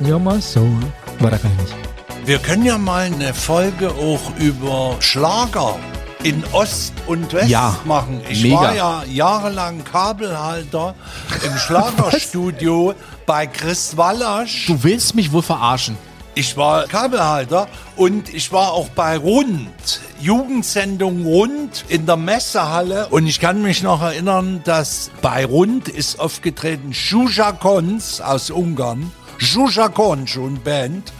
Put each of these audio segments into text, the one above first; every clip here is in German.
Ja, mal so. Weiter kann ich nicht. Wir können ja mal eine Folge auch über Schlager in Ost und West Ja, machen. Ich mega. war ja jahrelang Kabelhalter im Schlagerstudio bei Chris Wallasch. Du willst mich wohl verarschen. Ich war Kabelhalter und ich war auch bei Rund, Jugendsendung Rund in der Messehalle. Und ich kann mich noch erinnern, dass bei Rund ist aufgetreten Zsuzsa Kons aus Ungarn. Zsuzsa Kons und Band.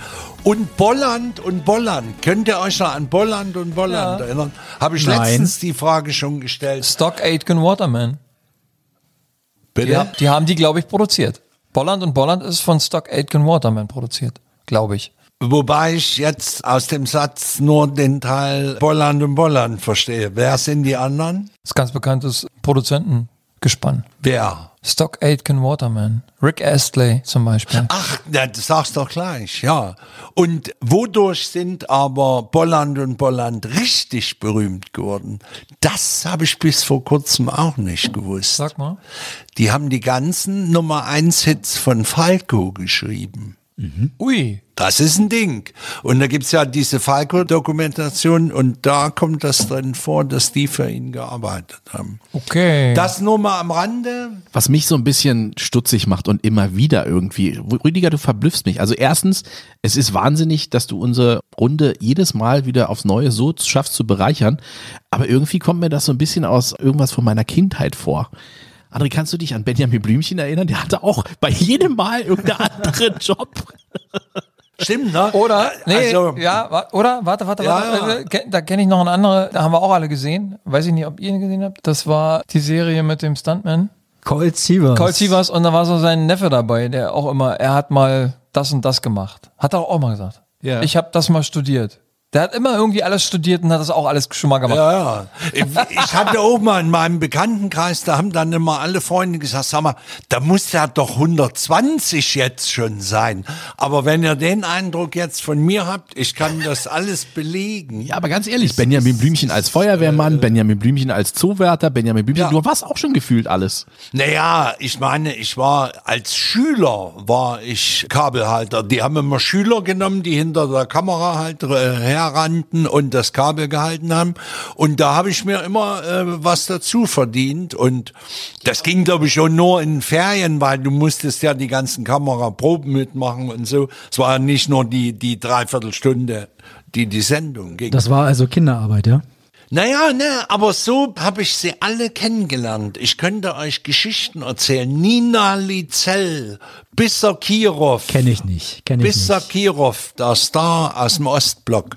Und Bolland und Bolland. Könnt ihr euch noch an Bolland und Bolland Ja. erinnern? Habe ich Nein. letztens die Frage schon gestellt. Stock Aitken Waterman. Bitte? Die, ha- die haben die, glaube ich, produziert. Bolland und Bolland ist von Stock Aitken Waterman produziert, glaube ich. Wobei ich jetzt aus dem Satz nur den Teil Bolland und Bolland verstehe. Wer sind die anderen? Das ist ganz bekanntes Produzentengespann. Wer? Stock Aitken Waterman. Rick Astley zum Beispiel. Ach, das sagst doch gleich, ja. Und wodurch sind aber Bolland und Bolland richtig berühmt geworden? Das habe ich bis vor kurzem auch nicht gewusst. Sag mal. Die haben die ganzen Nummer 1 Hits von Falco geschrieben. Ui. Das ist ein Ding. Und da gibt's ja diese Falco-Dokumentation und da kommt das drin vor, dass die für ihn gearbeitet haben. Okay. Das nur mal am Rande. Was mich so ein bisschen stutzig macht und immer wieder irgendwie. Rüdiger, du verblüffst mich. Also erstens, es ist wahnsinnig, dass du unsere Runde jedes Mal wieder aufs Neue so schaffst zu bereichern. Aber irgendwie kommt mir das so ein bisschen aus irgendwas von meiner Kindheit vor. André, kannst du dich an Benjamin Blümchen erinnern? Der hatte auch bei jedem Mal irgendeinen anderen Job. Stimmt, ne? Oder, nee, Also- ja, oder, warte, warte, Ja, warte, ja. äh, da kenne ich noch eine andere, da haben wir auch alle gesehen, weiß ich nicht, ob ihr ihn gesehen habt, das war die Serie mit dem Stuntman, Colt Sievers. Colt Sievers, und da war so sein Neffe dabei, der auch immer, er hat mal das und das gemacht, hat er auch mal gesagt. Ja. Ich habe das mal studiert. Der hat immer irgendwie alles studiert und hat das auch alles schon mal gemacht. Ja, ja. Ich hatte auch mal in meinem Bekanntenkreis, da haben dann immer alle Freunde gesagt, sag mal, da muss ja doch 120 jetzt schon sein. Aber wenn ihr den Eindruck jetzt von mir habt, ich kann das alles belegen. Ja, aber ganz ehrlich, Benjamin Blümchen als Feuerwehrmann, Benjamin Blümchen als Zoowärter, Benjamin Blümchen, Ja. du warst auch schon gefühlt alles. Naja, ich meine, ich war als Schüler war ich Kabelhalter. Die haben immer Schüler genommen, die hinter der Kamera halt äh, herrannten und das Kabel gehalten haben. Und da habe ich mir immer äh, was dazu verdient. Und das ging, glaube ich, schon nur in Ferien, weil du musstest ja die ganzen Kameraproben mitmachen und so. Es war nicht nur die, die Dreiviertelstunde, die die Sendung ging. Das war also Kinderarbeit, ja? Naja, ne, aber so habe ich sie alle kennengelernt. Ich könnte euch Geschichten erzählen. Nina Lizell, Bisser Kirov. Kenne ich nicht. Kenn ich Bisser nicht. Kirov, der Star aus dem Ostblock.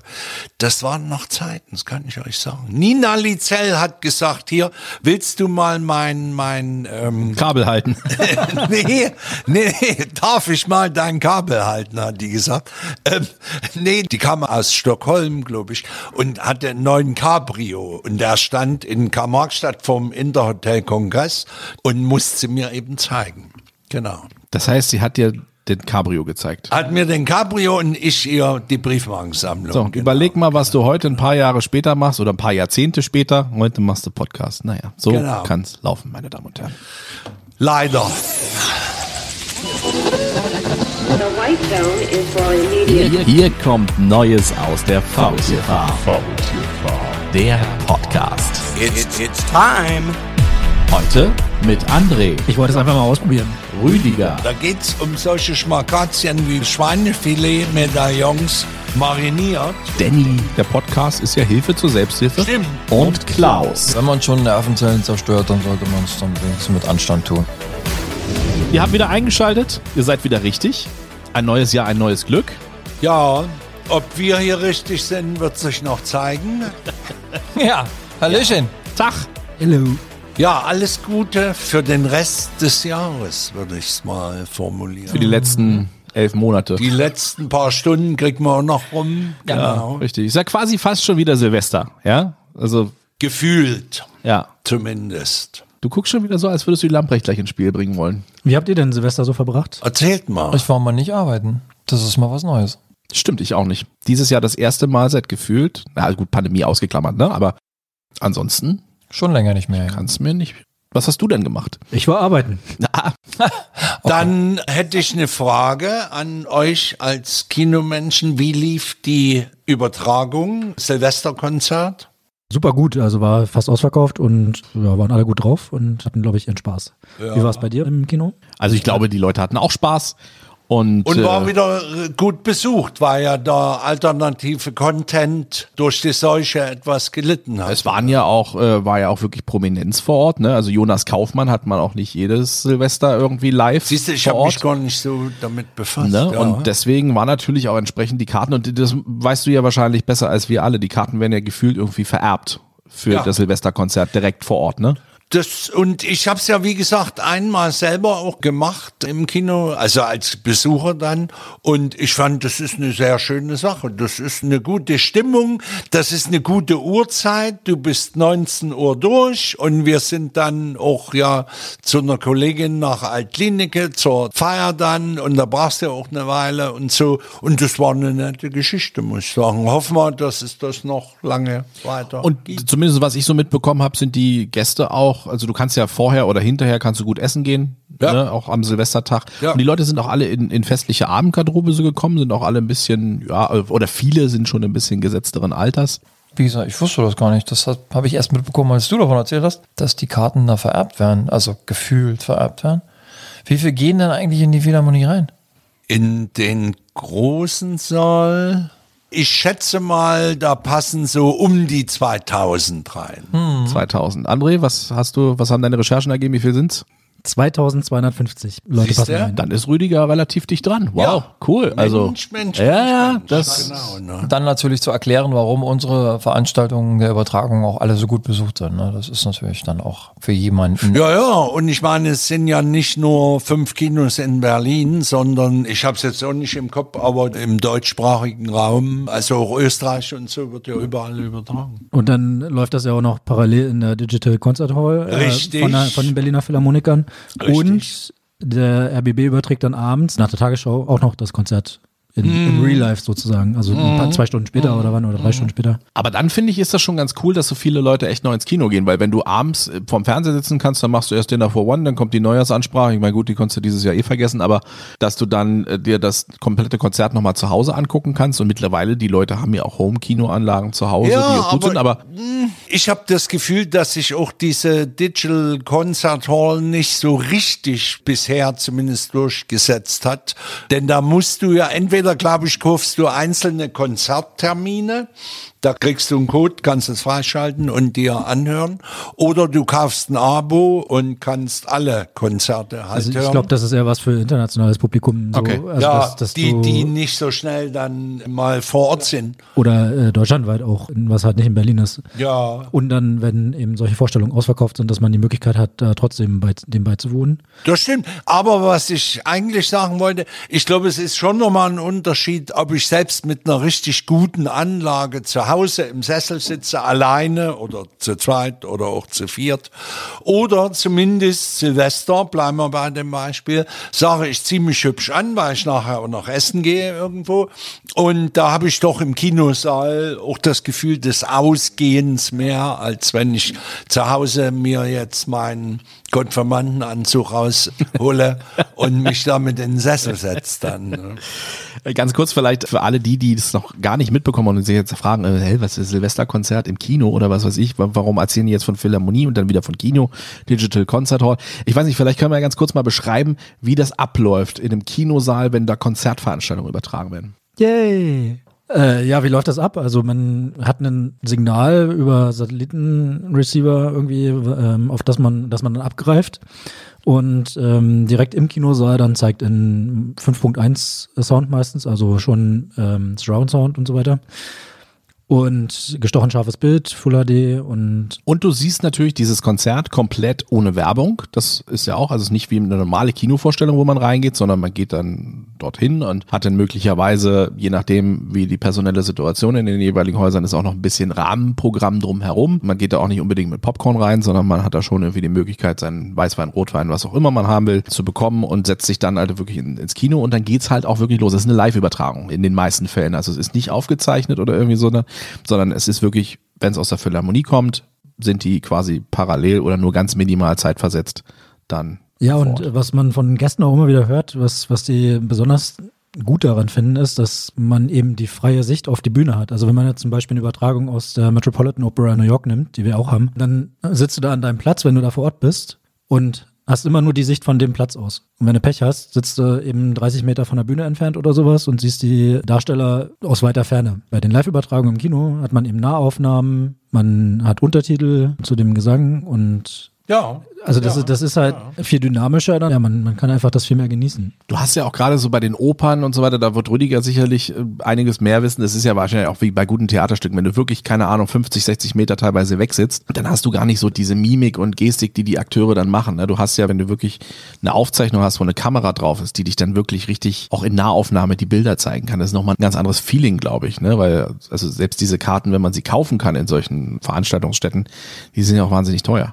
Das waren noch Zeiten, das kann ich euch sagen. Nina Lizell hat gesagt, hier, willst du mal mein, mein, ähm, Kabel halten. nee, nee, darf ich mal dein Kabel halten, hat die gesagt. Ähm, nee, die kam aus Stockholm, glaube ich, und hatte einen neuen Cabrio. Und der stand in Karl-Marx-Stadt vom Interhotel Kongress und musste sie mir eben zeigen. Genau. Das heißt, sie hat dir den Cabrio gezeigt. Hat mir den Cabrio und ich ihr die Briefmarkensammlung. So, Genau. überleg mal, was du heute ein paar Jahre später machst oder ein paar Jahrzehnte später. Heute machst du Podcast. Naja, so Genau. kann's laufen, meine Damen und Herren. Leider. The white zone is for immediate. Hier, hier kommt Neues aus der VTV. Der Podcast. It's, it's time. Heute mit André, Ich wollte es einfach mal ausprobieren. Rüdiger, Da geht's um solche Schmakazien wie Schweinefilet, Medaillons, mariniert. Danny. Der Podcast ist ja Hilfe zur Selbsthilfe. Stimmt. Und Klaus. Wenn man schon Nervenzellen zerstört, dann sollte man es dann wenigstens mit Anstand tun. Ihr habt wieder eingeschaltet. Ihr seid wieder richtig. Ein neues Jahr, ein neues Glück. Ja, ob wir hier richtig sind, wird sich noch zeigen. Ja, Hallöchen. Tag. Hello. Ja, alles Gute für den Rest des Jahres, würde ich es mal formulieren. Für die letzten elf Monate. Die letzten paar Stunden kriegen wir auch noch rum. Genau. Richtig. Ist ja quasi fast schon wieder Silvester. Ja? Also, Gefühlt, ja. zumindest. Du guckst schon wieder so, als würdest du die Lamprecht gleich ins Spiel bringen wollen. Wie habt ihr denn Silvester so verbracht? Erzählt mal. Ich war mal nicht arbeiten. Das ist mal was Neues. Stimmt, ich auch nicht. Dieses Jahr das erste Mal seit gefühlt, na gut, Pandemie ausgeklammert, ne? Aber ansonsten Schon länger nicht mehr. Ja. kannst du mir nicht. Was hast du denn gemacht? Ich war arbeiten. Ah, Dann hätte ich eine Frage an euch als Kinomenschen. Wie lief die Übertragung? Silvesterkonzert? Super gut, also war fast ausverkauft und ja, waren alle gut drauf und hatten, glaube ich, ihren Spaß. Wie war es bei dir im Kino? Also ich glaube, die Leute hatten auch Spaß. Und, Und war äh, wieder äh, gut besucht, weil ja der alternative Content durch die Seuche etwas gelitten hat. es waren ja auch, äh, war ja auch wirklich Prominenz vor Ort. Ne? Also Jonas Kaufmann hat man auch nicht jedes Silvester irgendwie live Siehst du, ich habe mich gar nicht so damit befasst. Ne? Ja. Und deswegen war natürlich auch entsprechend die Karten, und das weißt du ja wahrscheinlich besser als wir alle, die Karten werden ja gefühlt irgendwie vererbt für Ja. das Silvesterkonzert direkt vor Ort, ne? Das, und ich habe es ja, wie gesagt, einmal selber auch gemacht im Kino, also als Besucher dann. Und ich fand, das ist eine sehr schöne Sache. Das ist eine gute Stimmung, das ist eine gute Uhrzeit. Du bist 19 Uhr durch und wir sind dann auch ja zu einer Kollegin nach Altklinike zur Feier dann und da brauchst du auch eine Weile und so. Und das war eine nette Geschichte, muss ich sagen. Hoffen wir, dass es das noch lange weiter Und gibt. zumindest was ich so mitbekommen habe, sind die Gäste auch, also du kannst ja vorher oder hinterher kannst du gut essen gehen, Ja. ne, auch am Silvestertag. Ja. Und die Leute sind auch alle in, in festliche Abendgarderobe so gekommen, sind auch alle ein bisschen, ja, oder viele sind schon ein bisschen gesetzteren Alters. Wie gesagt, ich wusste das gar nicht. Das habe ich erst mitbekommen, als du davon erzählt hast, dass die Karten da vererbt werden, also gefühlt vererbt werden. Wie viel gehen denn eigentlich in die Philharmonie rein? In den großen Saal, ich schätze mal, da passen so um die 2000 rein. Hm. 2000. André, was hast du, was haben deine Recherchen ergeben? Wie viel sind's? 2250 Leute passen rein. Dann ist Rüdiger relativ dicht dran. Wow, Ja. cool. Also, Mensch, Mensch, ja, Mensch, ja, Mensch. das, Genau, ne? Dann natürlich zu erklären, warum unsere Veranstaltungen der Übertragung auch alle so gut besucht sind. Ne? Das ist natürlich dann auch für jemanden. Ja, ja, und ich meine, es sind ja nicht nur fünf Kinos in Berlin, sondern ich habe es jetzt auch nicht im Kopf, aber im deutschsprachigen Raum, also auch Österreich und so, wird ja überall übertragen. Und dann läuft das ja auch noch parallel in der Digital Concert Hall äh, von, der, von den Berliner Philharmonikern. Richtig. Und der RBB überträgt dann abends nach der Tagesschau auch noch das Konzert in, Mhm. im Real Life sozusagen. Also ein paar, zwei Stunden später oder wann oder drei Stunden später. Aber dann finde ich, ist das schon ganz cool, dass so viele Leute echt noch ins Kino gehen, weil wenn du abends äh, vorm Fernseher sitzen kannst, dann machst du erst Dinner for One, dann kommt die Neujahrsansprache. Ich meine, gut, die konntest du dieses Jahr eh vergessen, aber dass du dann äh, dir das komplette Konzert nochmal zu Hause angucken kannst und mittlerweile, die Leute haben ja auch Home-Kinoanlagen zu Hause, Ja, die auch gut aber- sind, aber Ich habe das Gefühl, dass sich auch diese Digital Concert Hall nicht so richtig bisher zumindest durchgesetzt hat. Denn da musst du ja entweder, glaube ich, kaufst du einzelne Konzerttermine, da kriegst du einen Code, kannst es freischalten und dir anhören. Oder du kaufst ein Abo und kannst alle Konzerte halt Also ich hören. glaube, das ist eher was für internationales Publikum. So. Okay. Also ja, dass, dass die, die nicht so schnell dann mal vor Ort sind. Oder äh, deutschlandweit auch, was halt nicht in Berlin ist. Ja, Und dann, wenn eben solche Vorstellungen ausverkauft sind, dass man die Möglichkeit hat, da trotzdem bei, dem beizuwohnen. Das stimmt. Aber was ich eigentlich sagen wollte, ich glaube, es ist schon nochmal ein Unterschied, ob ich selbst mit einer richtig guten Anlage zu Hause im Sessel sitze, alleine oder zu zweit oder auch zu viert. Oder zumindest Silvester, bleiben wir bei dem Beispiel, sage ich ziemlich hübsch an, weil ich nachher auch noch essen gehe irgendwo. Und da habe ich doch im Kinosaal auch das Gefühl des Ausgehens mehr, als wenn ich zu Hause mir jetzt meinen Konfirmandenanzug raushole und mich damit in den Sessel setze dann. ne? Äh, Ganz kurz vielleicht für alle die, die das noch gar nicht mitbekommen und sich jetzt fragen, äh, hey, was ist Silvesterkonzert im Kino oder was weiß ich, wa- warum erzählen die jetzt von Philharmonie und dann wieder von Kino, Digital Concert Hall. Ich weiß nicht, vielleicht können wir ja ganz kurz mal beschreiben, wie das abläuft in einem Kinosaal, wenn da Konzertveranstaltungen übertragen werden. Yay! Äh, ja, wie läuft das ab? Also man hat ein Signal über Satellitenreceiver irgendwie, ähm, auf das man, das man dann abgreift und ähm, direkt im Kinosaal dann zeigt in 5.1 Sound meistens, also schon ähm, Surround Sound und so weiter. Und gestochen scharfes Bild, Full HD und Und du siehst natürlich dieses Konzert komplett ohne Werbung. Das ist ja auch, also es ist nicht wie eine normale Kinovorstellung, wo man reingeht, sondern man geht dann dorthin und hat dann möglicherweise, je nachdem, wie die personelle Situation in den jeweiligen Häusern ist, auch noch ein bisschen Rahmenprogramm drumherum. Man geht da auch nicht unbedingt mit Popcorn rein, sondern man hat da schon irgendwie die Möglichkeit, seinen Weißwein, Rotwein, was auch immer man haben will, zu bekommen und setzt sich dann halt wirklich in, ins Kino und dann geht's halt auch wirklich los. Es ist eine Live-Übertragung in den meisten Fällen. Also es ist nicht aufgezeichnet oder irgendwie so, sondern es ist wirklich, wenn es aus der Philharmonie kommt, sind die quasi parallel oder nur ganz minimal zeitversetzt dann Ja, und Fort. äh, was man von Gästen auch immer wieder hört, was, was die besonders gut daran finden, ist, dass man eben die freie Sicht auf die Bühne hat. Also wenn man jetzt zum Beispiel eine Übertragung aus der Metropolitan Opera in New York nimmt, die wir auch haben, dann sitzt du da an deinem Platz, wenn du da vor Ort bist und hast immer nur die Sicht von dem Platz aus. Und wenn du Pech hast, sitzt du eben 30 Meter von der Bühne entfernt oder sowas und siehst die Darsteller aus weiter Ferne. Bei den Live-Übertragungen im Kino hat man eben Nahaufnahmen, man hat Untertitel zu dem Gesang und Ja. also das, ist, das ist halt viel dynamischer dann. Ja, man, man kann einfach das viel mehr genießen. Du hast ja auch gerade so bei den Opern und so weiter, da wird Rüdiger sicherlich äh, einiges mehr wissen. Das ist ja wahrscheinlich auch wie bei guten Theaterstücken, wenn du wirklich, keine Ahnung, 50, 60 Meter teilweise wegsitzt, dann hast du gar nicht so diese Mimik und Gestik, die die Akteure dann machen. ne? Du hast ja, wenn du wirklich eine Aufzeichnung hast, wo eine Kamera drauf ist, die dich dann wirklich richtig auch in Nahaufnahme die Bilder zeigen kann, das ist nochmal ein ganz anderes Feeling, glaube ich, ne? weil also selbst diese Karten, wenn man sie kaufen kann in solchen Veranstaltungsstätten, die sind ja auch wahnsinnig teuer.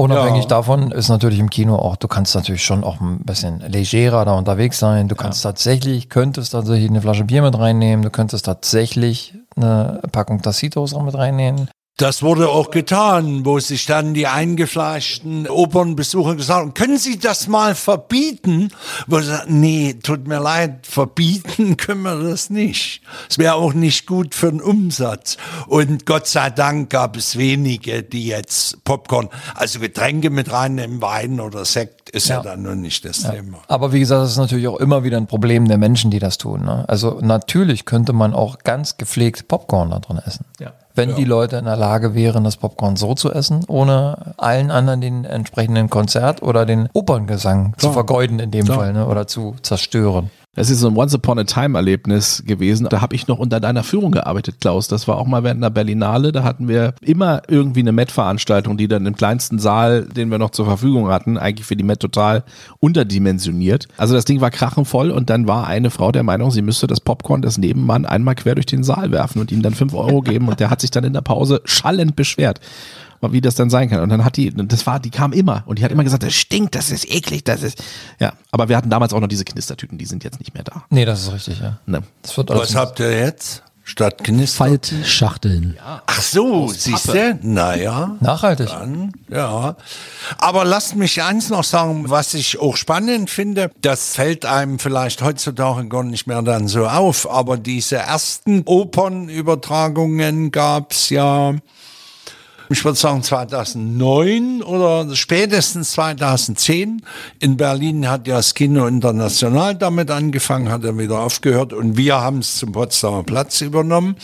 Unabhängig Ja. davon ist natürlich im Kino auch, du kannst natürlich schon auch ein bisschen legerer da unterwegs sein. Du kannst tatsächlich, könntest tatsächlich eine Flasche Bier mit reinnehmen, du könntest tatsächlich eine Packung Tacitos auch mit reinnehmen. Das wurde auch getan, wo sich dann die eingefleischten Opernbesucher gesagt haben, können Sie das mal verbieten? Wo sie sagen, nee, tut mir leid, verbieten können wir das nicht. Es wäre auch nicht gut für den Umsatz. Und Gott sei Dank gab es wenige, die jetzt Popcorn, also Getränke mit reinnehmen, Wein oder Sekt, ist ja, Ja. dann nur nicht das Thema. Aber wie gesagt, das ist natürlich auch immer wieder ein Problem der Menschen, die das tun. Ne? Also natürlich könnte man auch ganz gepflegt Popcorn da drin essen. Wenn die Leute in der Lage wären, das Popcorn so zu essen, ohne allen anderen den entsprechenden Konzert oder den Operngesang zu vergeuden in dem Fall ne? oder zu zerstören. Das ist so ein Once Upon a Time Erlebnis gewesen. Da habe ich noch unter deiner Führung gearbeitet, Klaus. Das war auch mal während einer Berlinale. Da hatten wir immer irgendwie eine Met-Veranstaltung, die dann im kleinsten Saal, den wir noch zur Verfügung hatten, eigentlich für die Met total unterdimensioniert. Also das Ding war krachenvoll und dann war eine Frau der Meinung, sie müsste das Popcorn des Nebenmann einmal quer durch den Saal werfen und ihm dann fünf Euro geben und der hat sich dann in der Pause schallend beschwert wie das dann sein kann. Und dann hat die, das war, die kam immer und die hat immer gesagt, das stinkt, das ist eklig, das ist, ja. Aber wir hatten damals auch noch diese Knistertüten, die sind jetzt nicht mehr da. Nee, das ist richtig, ja. Ne. Das wird Was habt ihr jetzt? Statt Knister? Faltschachteln. Ach so, siehst du? Naja. nachhaltig. Dann, ja. Aber lasst mich eins noch sagen, was ich auch spannend finde, das fällt einem vielleicht heutzutage gar nicht mehr dann so auf, aber diese ersten Opernübertragungen gab's ja, ich würde sagen 2009 oder spätestens 2010. In Berlin hat ja das Kino International damit angefangen, hat er wieder aufgehört und wir haben es zum Potsdamer Platz übernommen.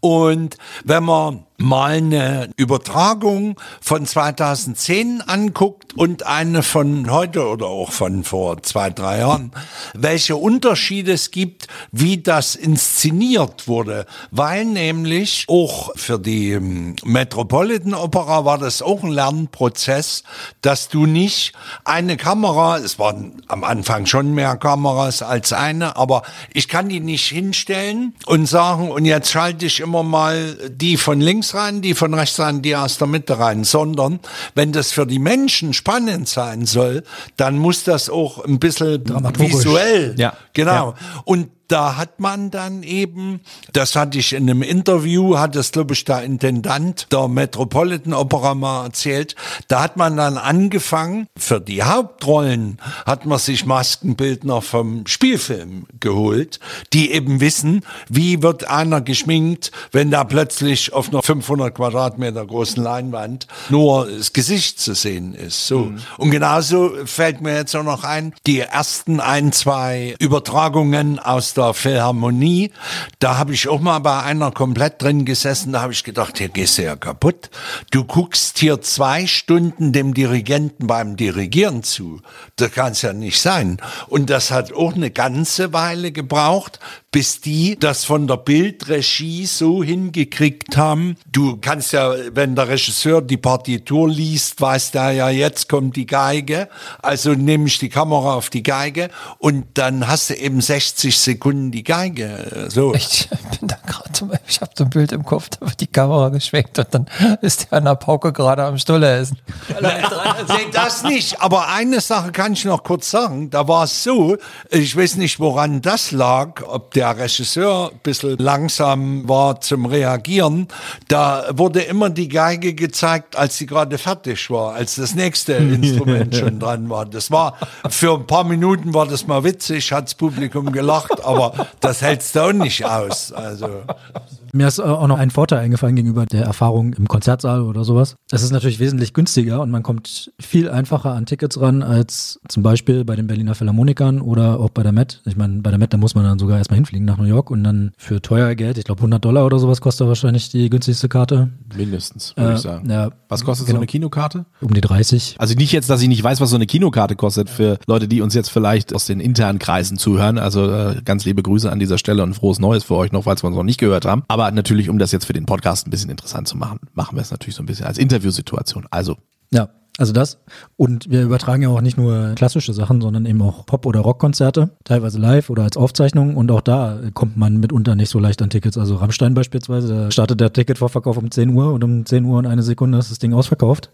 Und wenn man mal eine Übertragung von 2010 anguckt und eine von heute oder auch von vor zwei, drei Jahren, welche Unterschiede es gibt, wie das inszeniert wurde, weil nämlich auch für die ähm, Metropolitan Opera war das auch ein Lernprozess, dass du nicht eine Kamera, es waren am Anfang schon mehr Kameras als eine, aber ich kann die nicht hinstellen und sagen, und jetzt schalte ich immer mal die von links rein, die von rechts rein, die aus der Mitte rein, sondern wenn das für die Menschen spannend sein soll, dann muss das auch ein bisschen visuell. Ja. Genau. Und da hat man dann eben, das hatte ich in einem Interview, hat es glaube ich der Intendant der Metropolitan Opera mal erzählt, da hat man dann angefangen, für die Hauptrollen hat man sich Maskenbildner vom Spielfilm geholt, die eben wissen, wie wird einer geschminkt, wenn da plötzlich auf einer 500 Quadratmeter großen Leinwand nur das Gesicht zu sehen ist. So. Und genauso fällt mir jetzt auch noch ein, die ersten ein, zwei Übertragungen aus der Philharmonie, da habe ich auch mal bei einer komplett drin gesessen, da habe ich gedacht, hier gehst du ja kaputt. Du guckst hier zwei Stunden dem Dirigenten beim Dirigieren zu. Das kann es ja nicht sein. Und das hat auch eine ganze Weile gebraucht, bis die das von der Bildregie so hingekriegt haben. Du kannst ja, wenn der Regisseur die Partitur liest, weiß der ja, jetzt kommt die Geige. Also nehme ich die Kamera auf die Geige und dann hast du eben 60 Sekunden die Geige. So. Ich bin da gerade ich habe so ein Bild im Kopf, da wird die Kamera geschwenkt und dann ist der an der Pauke gerade am Stulle essen. Nee, das nicht. Aber eine Sache kann ich noch kurz sagen. Da war es so, ich weiß nicht, woran das lag, ob der Regisseur ein bisschen langsam war zum Reagieren. Da wurde immer die Geige gezeigt, als sie gerade fertig war, als das nächste Instrument schon dran war. Das war, für ein paar Minuten war das mal witzig, hat's Publikum gelacht, aber das hältst du auch nicht aus. Also. Mir ist äh, auch noch ein Vorteil eingefallen gegenüber der Erfahrung im Konzertsaal oder sowas. Es ist natürlich wesentlich günstiger und man kommt viel einfacher an Tickets ran als zum Beispiel bei den Berliner Philharmonikern oder auch bei der Met. Ich meine, bei der Met, da muss man dann sogar erstmal hinfliegen nach New York und dann für teuer Geld, ich glaube 100 Dollar oder sowas kostet wahrscheinlich die günstigste Karte. Mindestens, würde Äh, ich sagen. ja, Was kostet so genau. eine Kinokarte? Um die 30. Also nicht jetzt, dass ich nicht weiß, was so eine Kinokarte kostet für Leute, die uns jetzt vielleicht aus den internen Kreisen zuhören. Also äh, ganz liebe Grüße an dieser Stelle und frohes Neues für euch noch, falls wir uns noch nicht gehört haben. Aber natürlich, um das jetzt für den Podcast ein bisschen interessant zu machen, machen wir es natürlich so ein bisschen als Interviewsituation. Also Ja, also das. Und wir übertragen ja auch nicht nur klassische Sachen, sondern eben auch Pop- oder Rockkonzerte, teilweise live oder als Aufzeichnung. Und auch da kommt man mitunter nicht so leicht an Tickets. Also Rammstein beispielsweise, da startet der Ticketvorverkauf um 10 Uhr und um 10 Uhr und eine Sekunde ist das Ding ausverkauft.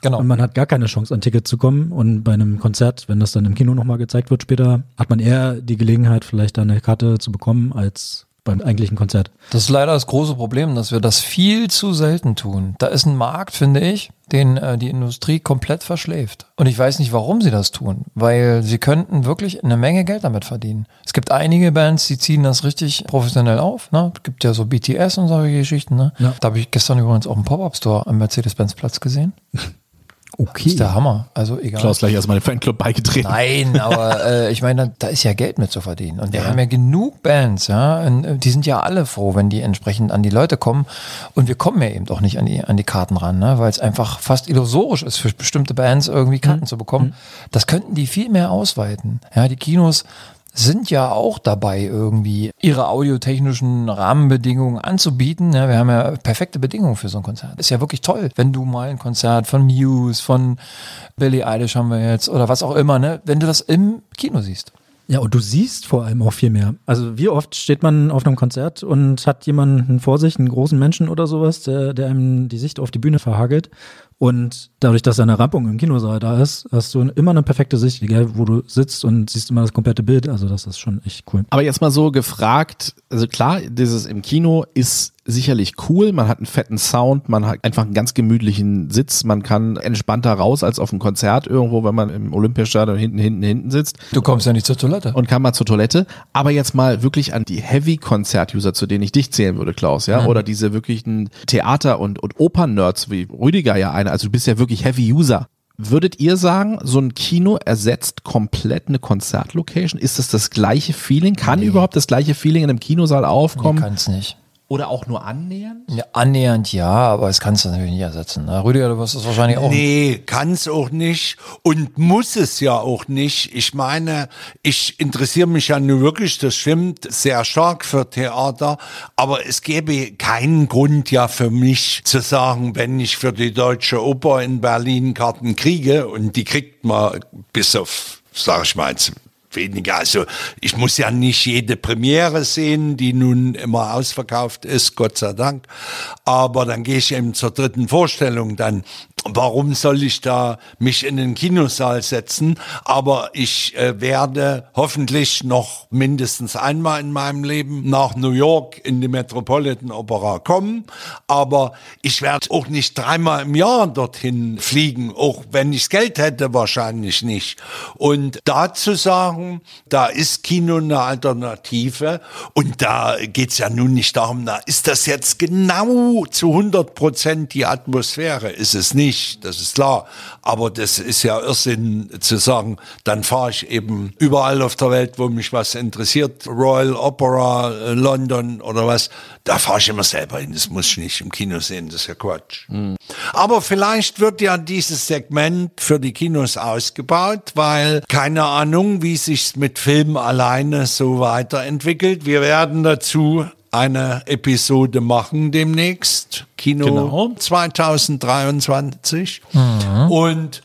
Genau. Und man hat gar keine Chance, an Tickets zu kommen. Und bei einem Konzert, wenn das dann im Kino nochmal gezeigt wird später, hat man eher die Gelegenheit, vielleicht da eine Karte zu bekommen, als beim eigentlichen Konzert. Das ist leider das große Problem, dass wir das viel zu selten tun. Da ist ein Markt, finde ich, den äh, die Industrie komplett verschläft. Und ich weiß nicht, warum sie das tun, weil sie könnten wirklich eine Menge Geld damit verdienen. Es gibt einige Bands, die ziehen das richtig professionell auf. Ne? Es gibt ja so BTS und solche Geschichten. Ne? Ja. Da habe ich gestern übrigens auch einen Pop-Up-Store am Mercedes-Benz-Platz gesehen. Okay. Ist der Hammer. Also egal. Klaus gleich erstmal den Fanclub beigetreten. Nein, aber äh, ich meine, da ist ja Geld mit zu verdienen. Und wir haben ja genug Bands, ja. Und, äh, die sind ja alle froh, wenn die entsprechend an die Leute kommen. Und wir kommen ja eben auch nicht an die, an die Karten ran, ne? weil es einfach fast illusorisch ist, für bestimmte Bands irgendwie Karten zu bekommen. Das könnten die viel mehr ausweiten. Ja, die Kinos sind ja auch dabei, irgendwie ihre audiotechnischen Rahmenbedingungen anzubieten. Ja, wir haben ja perfekte Bedingungen für so ein Konzert. Ist ja wirklich toll, wenn du mal ein Konzert von Muse, von Billie Eilish haben wir jetzt oder was auch immer, ne, wenn du das im Kino siehst. Ja, und du siehst vor allem auch viel mehr. Also wie oft steht man auf einem Konzert und hat jemanden vor sich, einen großen Menschen oder sowas, der, der einem die Sicht auf die Bühne verhagelt. Und dadurch, dass eine Rampung im Kinosaal da ist, hast du immer eine perfekte Sicht, egal wo du sitzt und siehst immer das komplette Bild. Also das ist schon echt cool. Aber jetzt mal so gefragt, also klar, dieses im Kino ist sicherlich cool, man hat einen fetten Sound, man hat einfach einen ganz gemütlichen Sitz, man kann entspannter raus als auf einem Konzert irgendwo, wenn man im Olympiastadion hinten, hinten, hinten sitzt Du kommst ja nicht zur Toilette. und kann mal zur Toilette. Aber jetzt mal wirklich an die Heavy-Konzert-User, zu denen ich dich zählen würde, Klaus, ja, oder diese wirklichen Theater- und, und Opern-Nerds, wie Rüdiger ja einer, also du bist ja wirklich Heavy-User. Würdet ihr sagen, so ein Kino ersetzt komplett eine Konzertlocation? Ist das das gleiche Feeling? Kann überhaupt das gleiche Feeling in einem Kinosaal Nee, aufkommen? kann es nicht. Oder auch nur annähernd? Ja, annähernd ja, aber es kannst du natürlich nicht ersetzen. Ne? Rüdiger, du wirst es wahrscheinlich auch. Nee, kann's auch nicht und muss es ja auch nicht. Ich meine, ich interessiere mich ja nun wirklich, das stimmt, sehr stark für Theater, aber es gäbe keinen Grund ja für mich zu sagen, wenn ich für die Deutsche Oper in Berlin Karten kriege und die kriegt man bis auf, sag ich mal jetzt, weniger. Also ich muss ja nicht jede Premiere sehen, die nun immer ausverkauft ist, Gott sei Dank. Aber dann gehe ich eben zur dritten Vorstellung dann. Warum soll ich da mich in den Kinosaal setzen? Aber ich äh, werde hoffentlich noch mindestens einmal in meinem Leben nach New York in die Metropolitan Opera kommen. Aber ich werde auch nicht dreimal im Jahr dorthin fliegen, auch wenn ich Geld hätte, wahrscheinlich nicht. Und da zu sagen, da ist Kino eine Alternative und da geht's ja nun nicht darum, na, ist das jetzt genau zu 100 Prozent die Atmosphäre? Ist es nicht, das ist klar. Aber das ist ja Irrsinn zu sagen, dann fahre ich eben überall auf der Welt, wo mich was interessiert, Royal Opera, äh, London oder was, da fahre ich immer selber hin. Das muss ich nicht im Kino sehen, das ist ja Quatsch. Aber vielleicht wird ja dieses Segment für die Kinos ausgebaut, weil keine Ahnung, wie sich's mit Film alleine so weiterentwickelt. Wir werden dazu eine Episode machen demnächst. Kino Genau. 2023. Und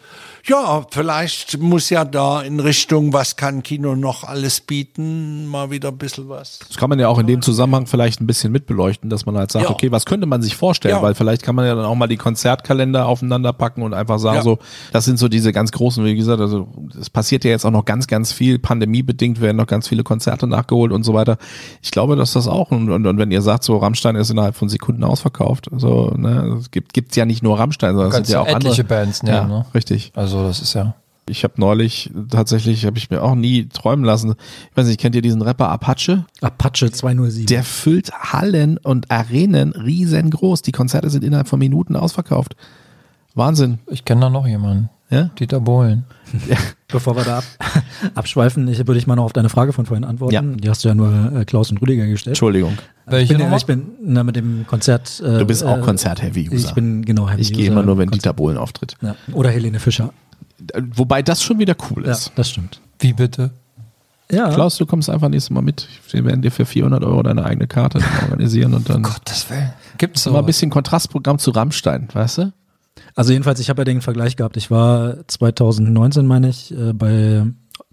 ja, vielleicht muss ja da in Richtung, was kann Kino noch alles bieten, mal wieder ein bisschen was. Das kann man ja auch in dem Zusammenhang vielleicht ein bisschen mitbeleuchten, dass man halt sagt, Ja. okay, was könnte man sich vorstellen? Ja. Weil vielleicht kann man ja dann auch mal die Konzertkalender aufeinander packen und einfach sagen, Ja. so, das sind so diese ganz großen, wie gesagt, also es passiert ja jetzt auch noch ganz, ganz viel, pandemiebedingt werden noch ganz viele Konzerte nachgeholt und so weiter. Ich glaube, dass das auch, und, und, und wenn ihr sagt, so Rammstein ist innerhalb von Sekunden ausverkauft, so, ne, es gibt gibt's ja nicht nur Rammstein, sondern es sind ja ja auch etliche andere. Bands nehmen, ja, ne? richtig. Also das ist ja. Ich habe neulich, tatsächlich, habe ich mir auch nie träumen lassen. Ich weiß nicht, kennt ihr diesen Rapper Apache? Apache 207. Der füllt Hallen und Arenen riesengroß. Die Konzerte sind innerhalb von Minuten ausverkauft. Wahnsinn. Ich kenne da noch jemanden. Ja? Dieter Bohlen. Bevor wir da ab, abschweifen, ich, würde ich mal noch auf deine Frage von vorhin antworten. Ja. Die hast du ja nur äh, Klaus und Rüdiger gestellt. Entschuldigung. Ich bin, ja, ich bin na, mit dem Konzert. Äh, Du bist auch äh, Konzert-Heavy-User. Ich bin genau Heavy Ich gehe immer nur, wenn Konzert. Dieter Bohlen auftritt. Ja. Oder Helene Fischer. Wobei das schon wieder cool Ja, ist. das stimmt. Wie bitte? Ja. Klaus, du kommst einfach nächstes Mal mit. Wir werden dir für 400 Euro deine eigene Karte organisieren und dann Gottes Willen. Gibt's so? mal ein bisschen Kontrastprogramm zu Rammstein, weißt du? Also jedenfalls, ich habe ja den Vergleich gehabt. Ich war 2019, meine ich, äh, bei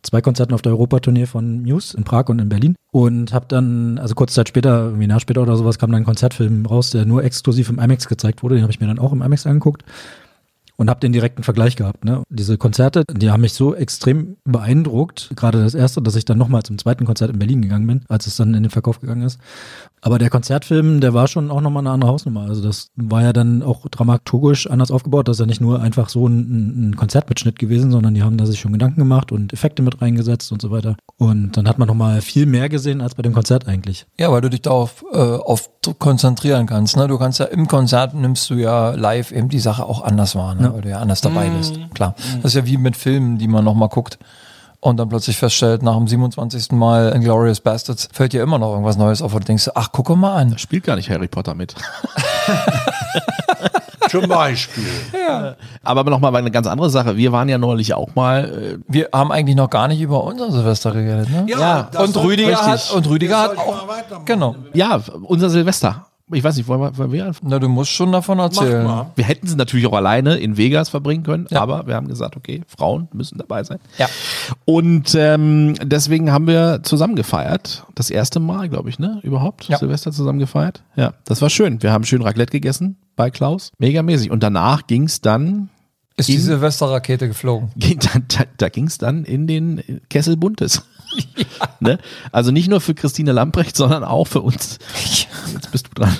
zwei Konzerten auf der Europatournee von Muse in Prag und in Berlin und habe dann, also kurze Zeit später, irgendwie ein Jahr später oder sowas, kam dann ein Konzertfilm raus, der nur exklusiv im IMAX gezeigt wurde. Den habe ich mir dann auch im IMAX angeguckt und habe den direkten Vergleich gehabt. Ne? Diese Konzerte, die haben mich so extrem beeindruckt, gerade das erste, dass ich dann nochmal zum zweiten Konzert in Berlin gegangen bin, als es dann in den Verkauf gegangen ist. Aber der Konzertfilm, der war schon auch nochmal eine andere Hausnummer. Also das war ja dann auch dramaturgisch anders aufgebaut. Das ist ja nicht nur einfach so ein, ein Konzertmitschnitt gewesen, sondern die haben da sich schon Gedanken gemacht und Effekte mit reingesetzt und so weiter. Und dann hat man nochmal viel mehr gesehen als bei dem Konzert eigentlich. Ja, weil du dich darauf äh, auf konzentrieren kannst. Ne? Du kannst ja im Konzert nimmst du ja live eben die Sache auch anders wahr, ne? Weil du ja anders dabei bist. Klar. Das ist ja wie mit Filmen, die man nochmal guckt und dann plötzlich feststellt, nach dem 27. Mal Inglourious Bastards fällt dir immer noch irgendwas Neues auf und du denkst, ach, guck mal an. Spielt gar nicht Harry Potter mit. Zum Beispiel. Aber nochmal eine ganz andere Sache. Wir waren ja neulich auch mal, äh, Wir haben eigentlich noch gar nicht über unser Silvester geredet, ne? Ja, das und Rüdiger richtig. hat, und Rüdiger hat auch, weitermachen. genau. ja, unser Silvester. Ich weiß nicht, wollen wir, wollen wir Na, du musst schon davon erzählen. mal. Wir hätten sie natürlich auch alleine in Vegas verbringen können, Ja. aber wir haben gesagt, okay, Frauen müssen dabei sein. Ja. Und ähm, deswegen haben wir zusammen gefeiert. Das erste Mal, glaube ich, ne? Überhaupt. Ja. Silvester zusammen gefeiert. Ja, das war schön. Wir haben schön Raclette gegessen bei Klaus. Megamäßig. Und danach ging es dann, Ist die In- Silvesterrakete geflogen. ging dann da, da ging es dann in den Kessel Buntes. Ne? Also nicht nur für Christine Lamprecht, sondern auch für uns. Jetzt bist du dran.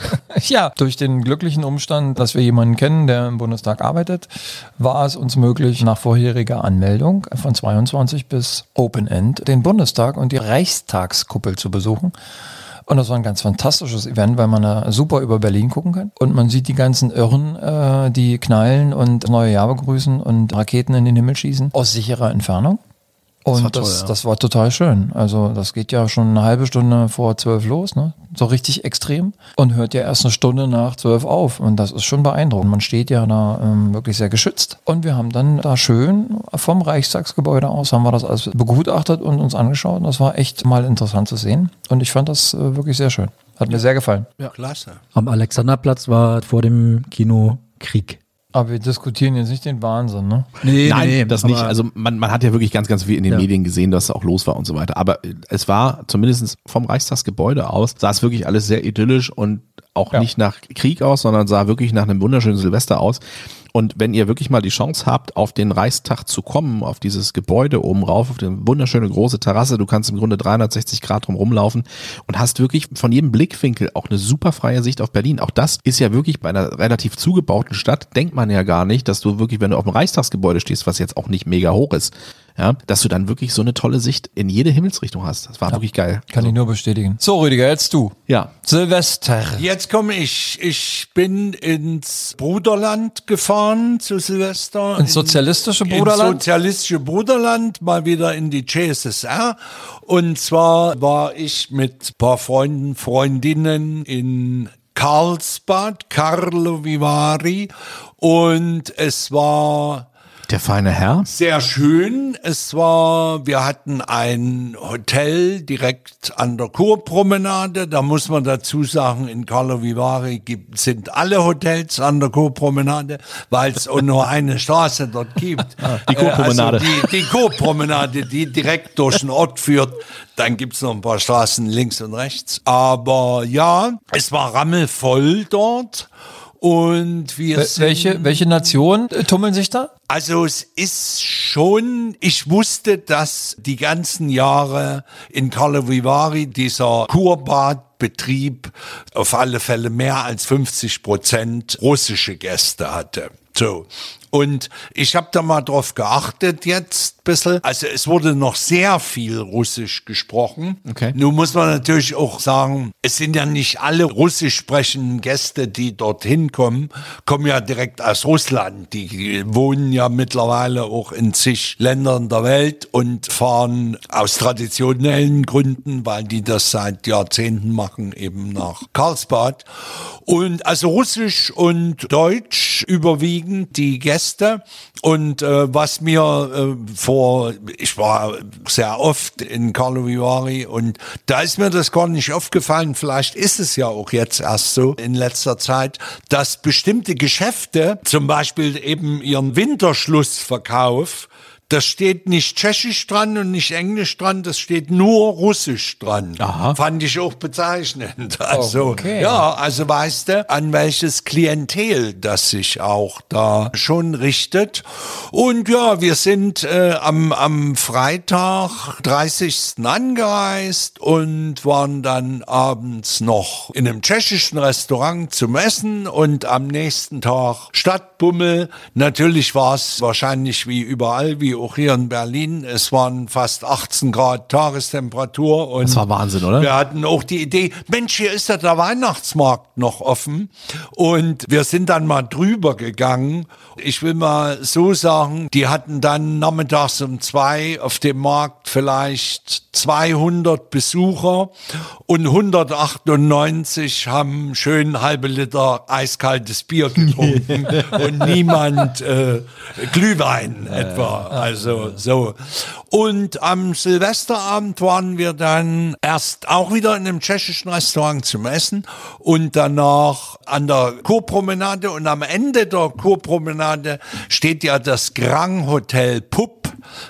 Ja, durch den glücklichen Umstand, dass wir jemanden kennen, der im Bundestag arbeitet, war es uns möglich, nach vorheriger Anmeldung von 22 bis Open End den Bundestag und die Reichstagskuppel zu besuchen. Und das war ein ganz fantastisches Event, weil man da super über Berlin gucken kann. Und man sieht die ganzen Irren, äh, die knallen und neue Jahr begrüßen und Raketen in den Himmel schießen aus sicherer Entfernung. Und war das, toll, ja. das war total schön. Also das geht ja schon eine halbe Stunde vor zwölf los, ne? So richtig extrem. Und hört ja erst eine Stunde nach zwölf auf. Und das ist schon beeindruckend. Man steht ja da ähm, wirklich sehr geschützt. Und wir haben dann da schön vom Reichstagsgebäude aus, haben wir das alles begutachtet und uns angeschaut. Und das war echt mal interessant zu sehen. Und ich fand das äh, wirklich sehr schön. Hat mir sehr gefallen. Klasse. Am Alexanderplatz war vor dem Kino Krieg. Aber wir diskutieren jetzt nicht den Wahnsinn, ne? Nee, Nein, das nicht. Also man, man hat ja wirklich ganz, ganz viel in den Ja. Medien gesehen, dass auch los war und so weiter. Aber äh, es war zumindest vom Reichstagsgebäude aus, sah es wirklich alles sehr idyllisch und auch Ja. nicht nach Krieg aus, sondern sah wirklich nach einem wunderschönen Silvester aus. Und wenn ihr wirklich mal die Chance habt, auf den Reichstag zu kommen, auf dieses Gebäude oben rauf, auf die wunderschöne große Terrasse, du kannst im Grunde 360 Grad drum rumlaufen und hast wirklich von jedem Blickwinkel auch eine super freie Sicht auf Berlin. Auch das ist ja wirklich bei einer relativ zugebauten Stadt, denkt man ja gar nicht, dass du wirklich, wenn du auf dem Reichstagsgebäude stehst, was jetzt auch nicht mega hoch ist, ja, dass du dann wirklich so eine tolle Sicht in jede Himmelsrichtung hast. Das war wirklich geil. Kann ich nur bestätigen. So, Rüdiger, jetzt du. Ja, Silvester. Jetzt komme ich. Ich bin ins Bruderland gefahren zu Silvester. Ins sozialistische Ins Bruderland? sozialistische Bruderland, mal wieder in die CSSR. Und zwar war ich mit ein paar Freunden, Freundinnen in Karlsbad, Carlo Vivari. Und es war Der feine Herr. Sehr schön. Es war, wir hatten ein Hotel direkt an der Kurpromenade. Da muss man dazu sagen, in Carlo Vivari gibt, sind alle Hotels an der Kurpromenade, weil es auch nur eine Straße dort gibt. die Kurpromenade. Äh, Also die, die Kurpromenade, die direkt durch den Ort führt. Dann gibt's noch ein paar Straßen links und rechts. Aber ja, es war rammelvoll dort. Und wir Welche, welche Nationen äh, tummeln sich da? Also es ist schon, ich wusste, dass die ganzen Jahre in Carlo Vivari dieser Kurbadbetrieb auf alle Fälle mehr als 50 Prozent russische Gäste hatte. So. Und ich habe da mal drauf geachtet jetzt ein bisschen. Also es wurde noch sehr viel Russisch gesprochen. Okay. Nun muss man natürlich auch sagen, es sind ja nicht alle russisch sprechenden Gäste, die dorthin kommen, kommen ja direkt aus Russland. Die wohnen ja mittlerweile auch in zig Ländern der Welt und fahren aus traditionellen Gründen, weil die das seit Jahrzehnten machen, eben nach Karlsbad. Und also Russisch und Deutsch überwiegend die Gäste. Und äh, was mir äh, vor, ich war sehr oft in Carlo Vivari und da ist mir das gar nicht aufgefallen, vielleicht ist es ja auch jetzt erst so in letzter Zeit, dass bestimmte Geschäfte, zum Beispiel eben ihren Winterschlussverkauf, das steht nicht Tschechisch dran und nicht Englisch dran, das steht nur Russisch dran. Aha. Fand ich auch bezeichnend. Also, Okay. ja, also weißt du, an welches Klientel das sich auch da schon richtet. Und ja, wir sind äh, am, am Freitag, 30. angereist und waren dann abends noch in einem tschechischen Restaurant zum Essen und am nächsten Tag Stadtbummel. Natürlich war es wahrscheinlich wie überall, wie auch hier in Berlin. Es waren fast 18 Grad Tagestemperatur und Das war Wahnsinn, oder? wir hatten auch die Idee, Mensch, hier ist ja der Weihnachtsmarkt noch offen. Und wir sind dann mal drüber gegangen. Ich will mal so sagen, die hatten dann nachmittags um zwei auf dem Markt vielleicht 200 Besucher und 198 haben schön halbe Liter eiskaltes Bier getrunken und niemand äh, Glühwein etwa. Also so. Und am Silvesterabend waren wir dann erst auch wieder in einem tschechischen Restaurant zum Essen und danach an der Kurpromenade und am Ende der Kurpromenade steht ja das Grand Hotel Pupp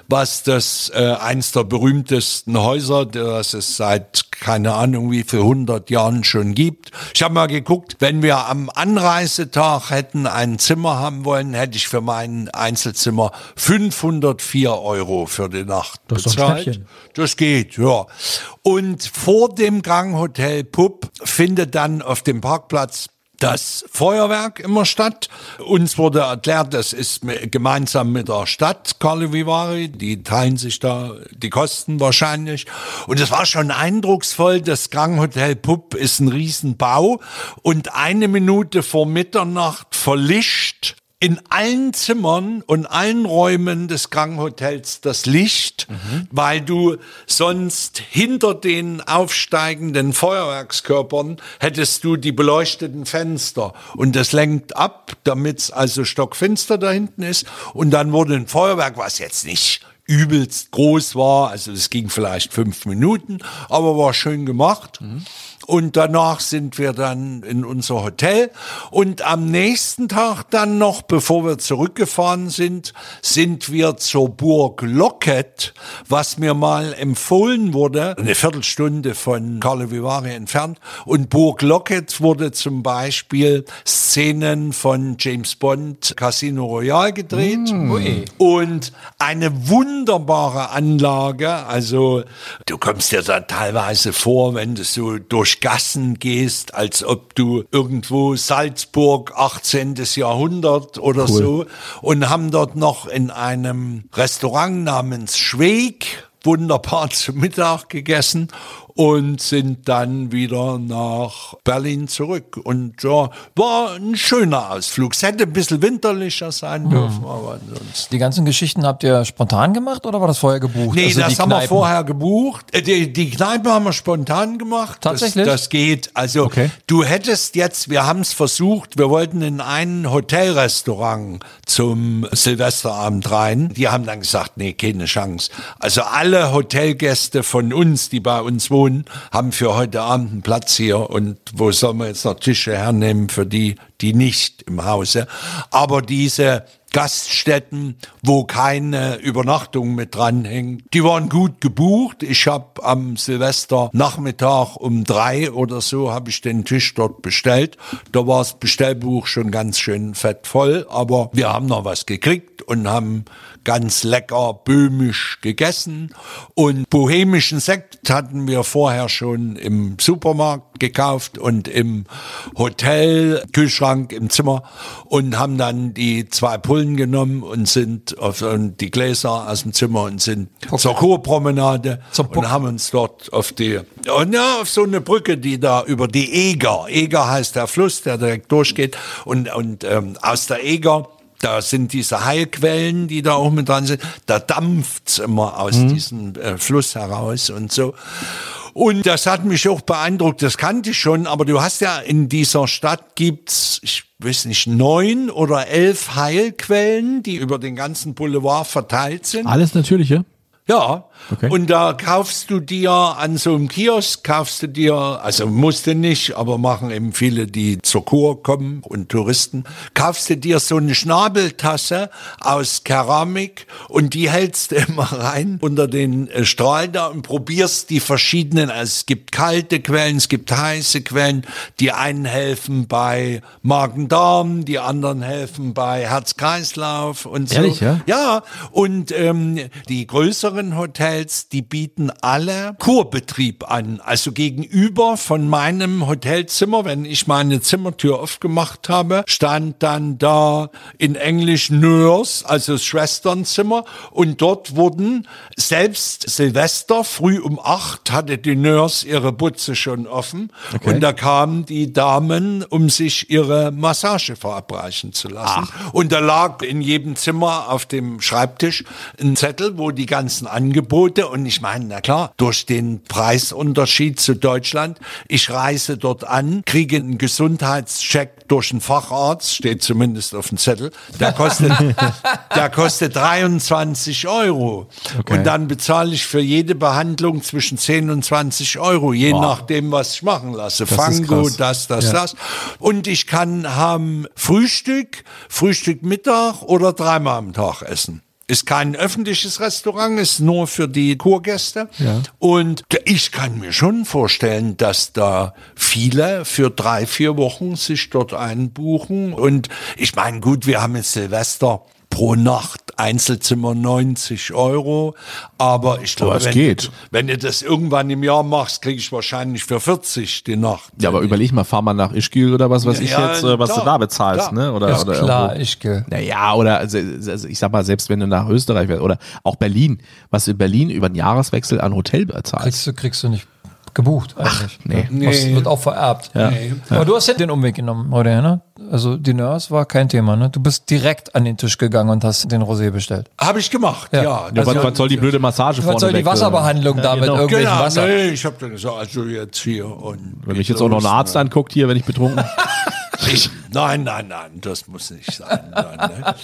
was das äh, eins der berühmtesten Häuser, das es seit keine Ahnung wie viel 100 Jahren schon gibt. Ich habe mal geguckt, wenn wir am Anreisetag hätten ein Zimmer haben wollen, hätte ich für mein Einzelzimmer 504 Euro für die Nacht Das bezahlt. Das geht, ja. Und vor dem Gang Hotel Pupp findet dann auf dem Parkplatz das Feuerwerk immer statt. Uns wurde erklärt, das ist me- gemeinsam mit der Stadt Carlo Vivari. Die teilen sich da die Kosten wahrscheinlich. Und es war schon eindrucksvoll. Das Grand Hotel Pupp ist ein Riesenbau. Und eine Minute vor Mitternacht verlischt in allen Zimmern und allen Räumen des Grand Hotels das Licht, weil du sonst hinter den aufsteigenden Feuerwerkskörpern hättest du die beleuchteten Fenster. Und das lenkt ab, damit es also stockfinster da hinten ist. Und dann wurde ein Feuerwerk, was jetzt nicht übelst groß war, also es ging vielleicht fünf Minuten, aber war schön gemacht. Und danach sind wir dann in unser Hotel. Und am nächsten Tag dann noch, bevor wir zurückgefahren sind, sind wir zur Burg Locket, was mir mal empfohlen wurde, eine Viertelstunde von Carlo Vivari entfernt. Und Burg Locket wurde zum Beispiel Szenen von James Bond Casino Royale gedreht. Und eine wunderbare Anlage. Also du kommst dir da teilweise vor, wenn du so durch Gassen gehst, als ob du irgendwo Salzburg 18. Jahrhundert oder so und haben dort noch in einem Restaurant namens Schweig wunderbar zu Mittag gegessen und sind dann wieder nach Berlin zurück. Und ja, war ein schöner Ausflug. Es hätte ein bisschen winterlicher sein dürfen, aber ansonsten. Die ganzen Geschichten habt ihr spontan gemacht oder war das vorher gebucht? Nee, Also das haben wir Kneipen? vorher gebucht. Äh, Die, die Kneipe haben wir spontan gemacht. Tatsächlich? Das, das geht. Also Okay. du hättest jetzt, wir haben es versucht, wir wollten in ein Hotelrestaurant zum Silvesterabend rein. Die haben dann gesagt, nee, keine Chance. Also alle Hotelgäste von uns, die bei uns wohnen, haben für heute Abend einen Platz hier. Und wo sollen wir jetzt noch Tische hernehmen für die, die nicht im Hause? Aber diese Gaststätten, wo keine Übernachtung mit dranhängt. Die waren gut gebucht. Ich habe am Silvesternachmittag um drei oder so habe ich den Tisch dort bestellt. Da war das Bestellbuch schon ganz schön fett voll, aber wir haben noch was gekriegt und haben ganz lecker böhmisch gegessen und bohemischen Sekt hatten wir vorher schon im Supermarkt gekauft und im Hotel Kühlschrank im Zimmer und haben dann die zwei Pullen genommen und sind auf und die Gläser aus dem Zimmer und sind zur Kurpromenade Zum Puck. und haben uns dort auf die und ja, auf so eine Brücke, die da über die Eger. Eger heißt der Fluss, der direkt durchgeht und und ähm, aus der Eger da sind diese Heilquellen, die da auch mit dran sind. Da dampft's immer aus diesem äh, Fluss heraus und so. Und das hat mich auch beeindruckt, das kannte ich schon, aber du hast ja in dieser Stadt gibt's, ich weiß nicht, neun oder elf Heilquellen, die über den ganzen Boulevard verteilt sind. Alles Natürliche? Ja, Okay. und da kaufst du dir an so einem Kiosk, kaufst du dir, also musste nicht, aber machen eben viele, die zur Kur kommen und Touristen, kaufst du dir so eine Schnabeltasse aus Keramik und die hältst du immer rein unter den äh, Strahl da und probierst die verschiedenen, also es gibt kalte Quellen, es gibt heiße Quellen, die einen helfen bei Magen-Darm, die anderen helfen bei Herz-Kreislauf und so. Ehrlich, ja? Ja, und ähm, die größeren Hotels, die bieten alle Kurbetrieb an. Also gegenüber von meinem Hotelzimmer, wenn ich meine Zimmertür aufgemacht habe, stand dann da in Englisch Nurse, also das Schwesternzimmer. Und dort wurden selbst Silvester früh um acht hatte die Nurse ihre Butze schon offen. Und da kamen die Damen, um sich ihre Massage verabreichen zu lassen. Und da lag in jedem Zimmer auf dem Schreibtisch ein Zettel, wo die ganzen Angebote und ich meine, na klar, durch den Preisunterschied zu Deutschland, ich reise dort an, kriege einen Gesundheitscheck durch einen Facharzt, steht zumindest auf dem Zettel, der kostet, der kostet 23 Euro. Und dann bezahle ich für jede Behandlung zwischen 10 und 20 Euro, je nachdem, was ich machen lasse. ist Fango, das, das, das. Und ich kann haben Frühstück, Frühstück Mittag oder dreimal am Tag essen. Ist kein öffentliches Restaurant, ist nur für die Kurgäste. Und ich kann mir schon vorstellen, dass da viele für drei, vier Wochen sich dort einbuchen. Und ich meine, gut, wir haben jetzt Silvester pro Nacht Einzelzimmer 90 Euro. Aber ich glaube, es wenn, geht. wenn du das irgendwann im Jahr machst, kriege ich wahrscheinlich für 40 die Nacht. Ja, aber überleg mal, fahr mal nach Ischgl oder was weiß ich Ja, jetzt, äh, was da, du da bezahlst, da. ne? Oder, Ist oder klar, irgendwo. ich gehe. Naja, oder also, also ich sag mal, selbst wenn du nach Österreich wärst oder auch Berlin, was du in Berlin über einen Jahreswechsel an Hotel bezahlst. Kriegst du, kriegst du nicht gebucht eigentlich. nee. Ja. Das Nee. wird auch vererbt. Ja. Aber du hast ja den Umweg genommen heute, ne? Also die Nurse war kein Thema, ne? Du bist direkt an den Tisch gegangen und hast den Rosé bestellt. Habe ich gemacht, ja. Ja. Ja, was, was soll die blöde Massage Was vorne soll die weg, äh, Wasserbehandlung da mit genau. irgendwelchen Genau, Wasser? nee, ich habe dann gesagt, also jetzt hier und Wenn mich jetzt auch noch ein Arzt anguckt hier, wenn ich betrunken Ich, nein, nein, nein, das muss nicht sein. Nein, ne?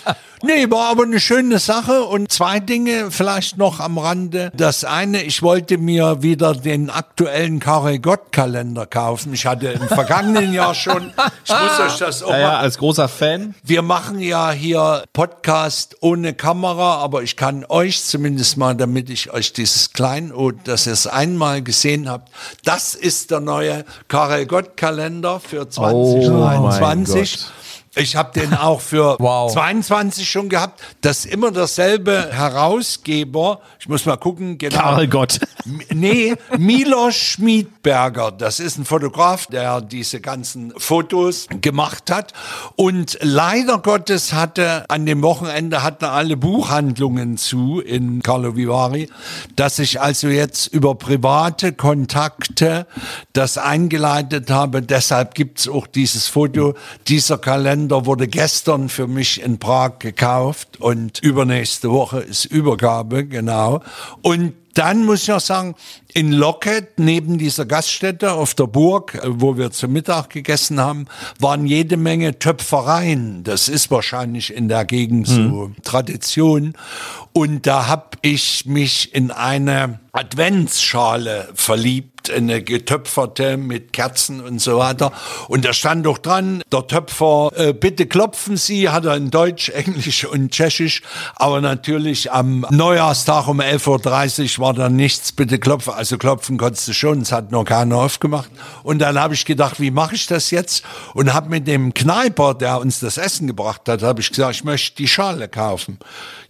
Nee, war aber eine schöne Sache und zwei Dinge vielleicht noch am Rande. Das eine, ich wollte mir wieder den aktuellen Karel Gott Kalender kaufen. Ich hatte im vergangenen Jahr schon, ich muss euch das auch Ja, ja, als großer Fan. wir machen ja hier Podcast ohne Kamera, aber ich kann euch zumindest mal, damit ich euch dieses Kleinod, dass ihr es einmal gesehen habt, das ist der neue Karel Gott Kalender für 2023. Gott. Ich habe den auch für Wow. 22 schon gehabt. Das ist immer derselbe Herausgeber. Ich muss mal gucken. Genau. Karl Gott. Nee, Milos Schmiedberger, das ist ein Fotograf, der diese ganzen Fotos gemacht hat. Und leider Gottes hatte an dem Wochenende hatten alle Buchhandlungen zu in Carlo Vivari, dass ich also jetzt über private Kontakte das eingeleitet habe. Deshalb gibt's auch dieses Foto. Dieser Kalender wurde gestern für mich in Prag gekauft und übernächste Woche ist Übergabe, genau. Und dann muss ich auch sagen, in Locket, neben dieser Gaststätte auf der Burg, äh, wo wir zu Mittag gegessen haben, waren jede Menge Töpfereien. Das ist wahrscheinlich in der Gegend so Tradition. Und da habe ich mich in eine Adventsschale verliebt, eine getöpferte mit Kerzen und so weiter. Und da stand doch dran, der Töpfer, äh, bitte klopfen Sie, hat er in Deutsch, Englisch und Tschechisch. Aber natürlich am Neujahrstag um 11.30 Uhr war da nichts, bitte klopfen. Also klopfen konntest du schon, es hat noch keiner aufgemacht. Und dann habe ich gedacht, wie mache ich das jetzt? Und habe mit dem Kneiper, der uns das Essen gebracht hat, habe ich gesagt, ich möchte die Schale kaufen.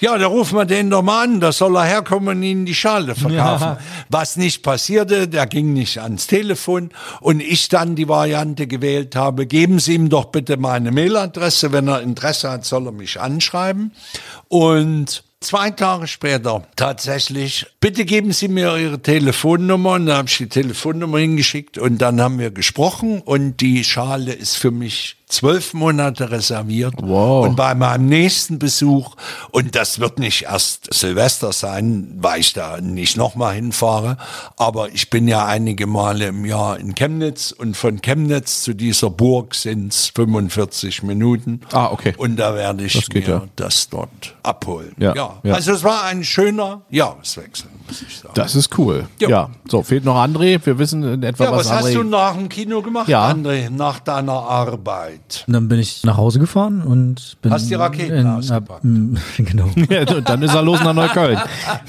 Ja, da rufen wir den doch mal an, da soll er herkommen und ihnen die Schale verkaufen. Was nicht passierte, der ging nicht ans Telefon und ich dann die Variante gewählt habe, geben Sie ihm doch bitte meine Mailadresse, wenn er Interesse hat, soll er mich anschreiben. Und Zwei Tage später. Tatsächlich, bitte geben Sie mir Ihre Telefonnummer. Und da habe ich die Telefonnummer hingeschickt und dann haben wir gesprochen. Und die Schale ist für mich zwölf Monate reserviert. Wow. Und bei meinem nächsten Besuch, und das wird nicht erst Silvester sein, weil ich da nicht nochmal hinfahre, aber ich bin ja einige Male im Jahr in Chemnitz und von Chemnitz zu dieser Burg sind es 45 Minuten. Ah, okay. Und da werde ich Das mir ja. das dort abholen. Ja, Ja, ja. also es war ein schöner Jahreswechsel, muss ich sagen. Das ist cool. Ja. So, fehlt noch André. Wir wissen in etwa, ja, was, was hast André... du nach dem Kino gemacht, Ja. André, nach deiner Arbeit? Und dann bin ich nach Hause gefahren und bin Hast die Raketen in, ausgepackt. hab, m, genau. ja, dann ist er los nach Neukölln.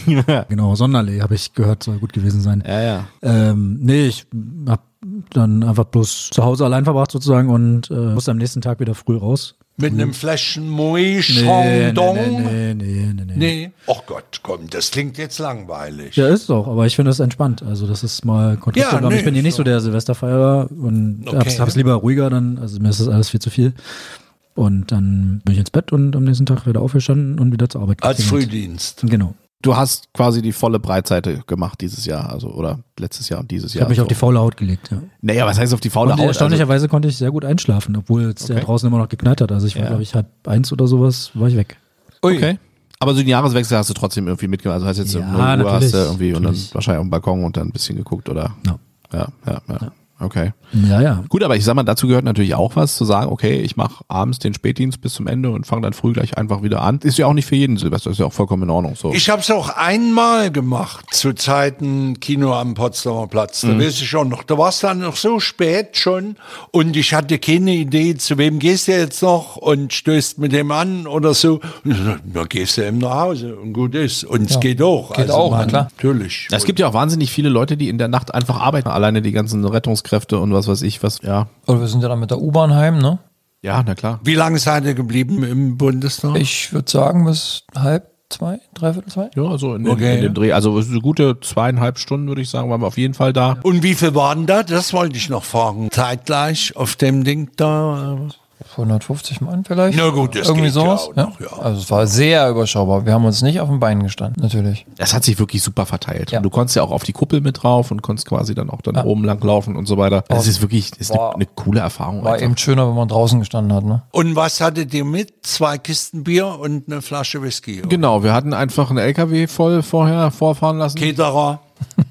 genau, Sonderlee habe ich gehört, soll gut gewesen sein. ja, ja. Ähm, nee, ich hab dann einfach bloß zu Hause allein verbracht sozusagen und äh, musste am nächsten Tag wieder früh raus. Mit einem Fläschchen Moet Nee, Chandon? nee, nee, nee, nee, nee. Nee. Ach Gott, komm, das klingt jetzt langweilig. Ja, ist es auch, aber ich finde es entspannt. Also das ist mal Kontrast. Ja, nee, ich bin hier nicht so. der Silvesterfeierer und Okay. hab's, hab's lieber ruhiger dann. Also mir ist das alles viel zu viel. Und dann bin ich ins Bett und am nächsten Tag wieder aufgestanden und wieder zur Arbeit Als. Frühdienst. Genau. Du hast quasi die volle Breitseite gemacht dieses Jahr, also oder letztes Jahr und dieses Ich Jahr. habe mich so. auf die faule Haut gelegt, ja. Naja, was heißt auf die faule Und Haut? erstaunlicherweise konnte ich sehr gut einschlafen, obwohl es ja Okay. draußen immer noch geknallt hat. Also ich war, Ja. glaube ich, halb eins oder sowas, war ich weg. Also, okay. Aber so den Jahreswechsel hast du trotzdem irgendwie mitgemacht. Also hast jetzt Ja, um 0 Uhr hast du natürlich, irgendwie und dann natürlich. wahrscheinlich auf dem Balkon und dann ein bisschen geguckt, oder? Ja. Ja, ja, ja. Okay. Ja, ja. Gut, aber ich sag mal, dazu gehört natürlich auch was, zu sagen, okay, ich mache abends den Spätdienst bis zum Ende und fange dann früh gleich einfach wieder an. Ist ja auch nicht für jeden Silvester, ist ja auch vollkommen in Ordnung. So. Ich habe es auch einmal gemacht, zu Zeiten Kino am Potsdamer Platz. Mhm. Da weiß ich auch noch. Da war es dann noch so spät schon und ich hatte keine Idee, zu wem gehst du jetzt noch und stößt mit dem an oder so. Da gehst du eben nach Hause und gut ist. Und es geht auch. Also Geht auch, na klar. Natürlich. es gibt ja auch wahnsinnig viele Leute, die in der Nacht einfach arbeiten, alleine die ganzen Rettungskräfte und was weiß ich, was, ja. Oder wir sind ja dann mit der U-Bahn heim, ne? Ja, na klar. Wie lange seid ihr geblieben im Bundestag? Ich würde sagen bis halb zwei, dreiviertel zwei. Ja, so in, Okay. in, in dem Dreh. Also eine gute zweieinhalb Stunden, würde ich sagen, waren wir auf jeden Fall da. und wie viel waren da? Das wollte ich noch fragen. Zeitgleich auf dem Ding da. 150 Mann vielleicht. Na gut, das Irgendwie geht ja sowas. auch noch, ja. Also es war sehr überschaubar. Wir haben uns nicht auf den Beinen gestanden, natürlich. Das hat sich wirklich super verteilt. Ja. Und du konntest ja auch auf die Kuppel mit drauf und konntest quasi dann auch dann Ja. oben lang laufen und so weiter. Das ist wirklich das ist eine, eine coole Erfahrung. War einfach. eben schöner, wenn man draußen gestanden hat, ne? Und was hattet ihr mit? Zwei Kisten Bier und eine Flasche Whisky. oder? Genau, wir hatten einfach einen LKW voll vorher vorfahren lassen. Keterer,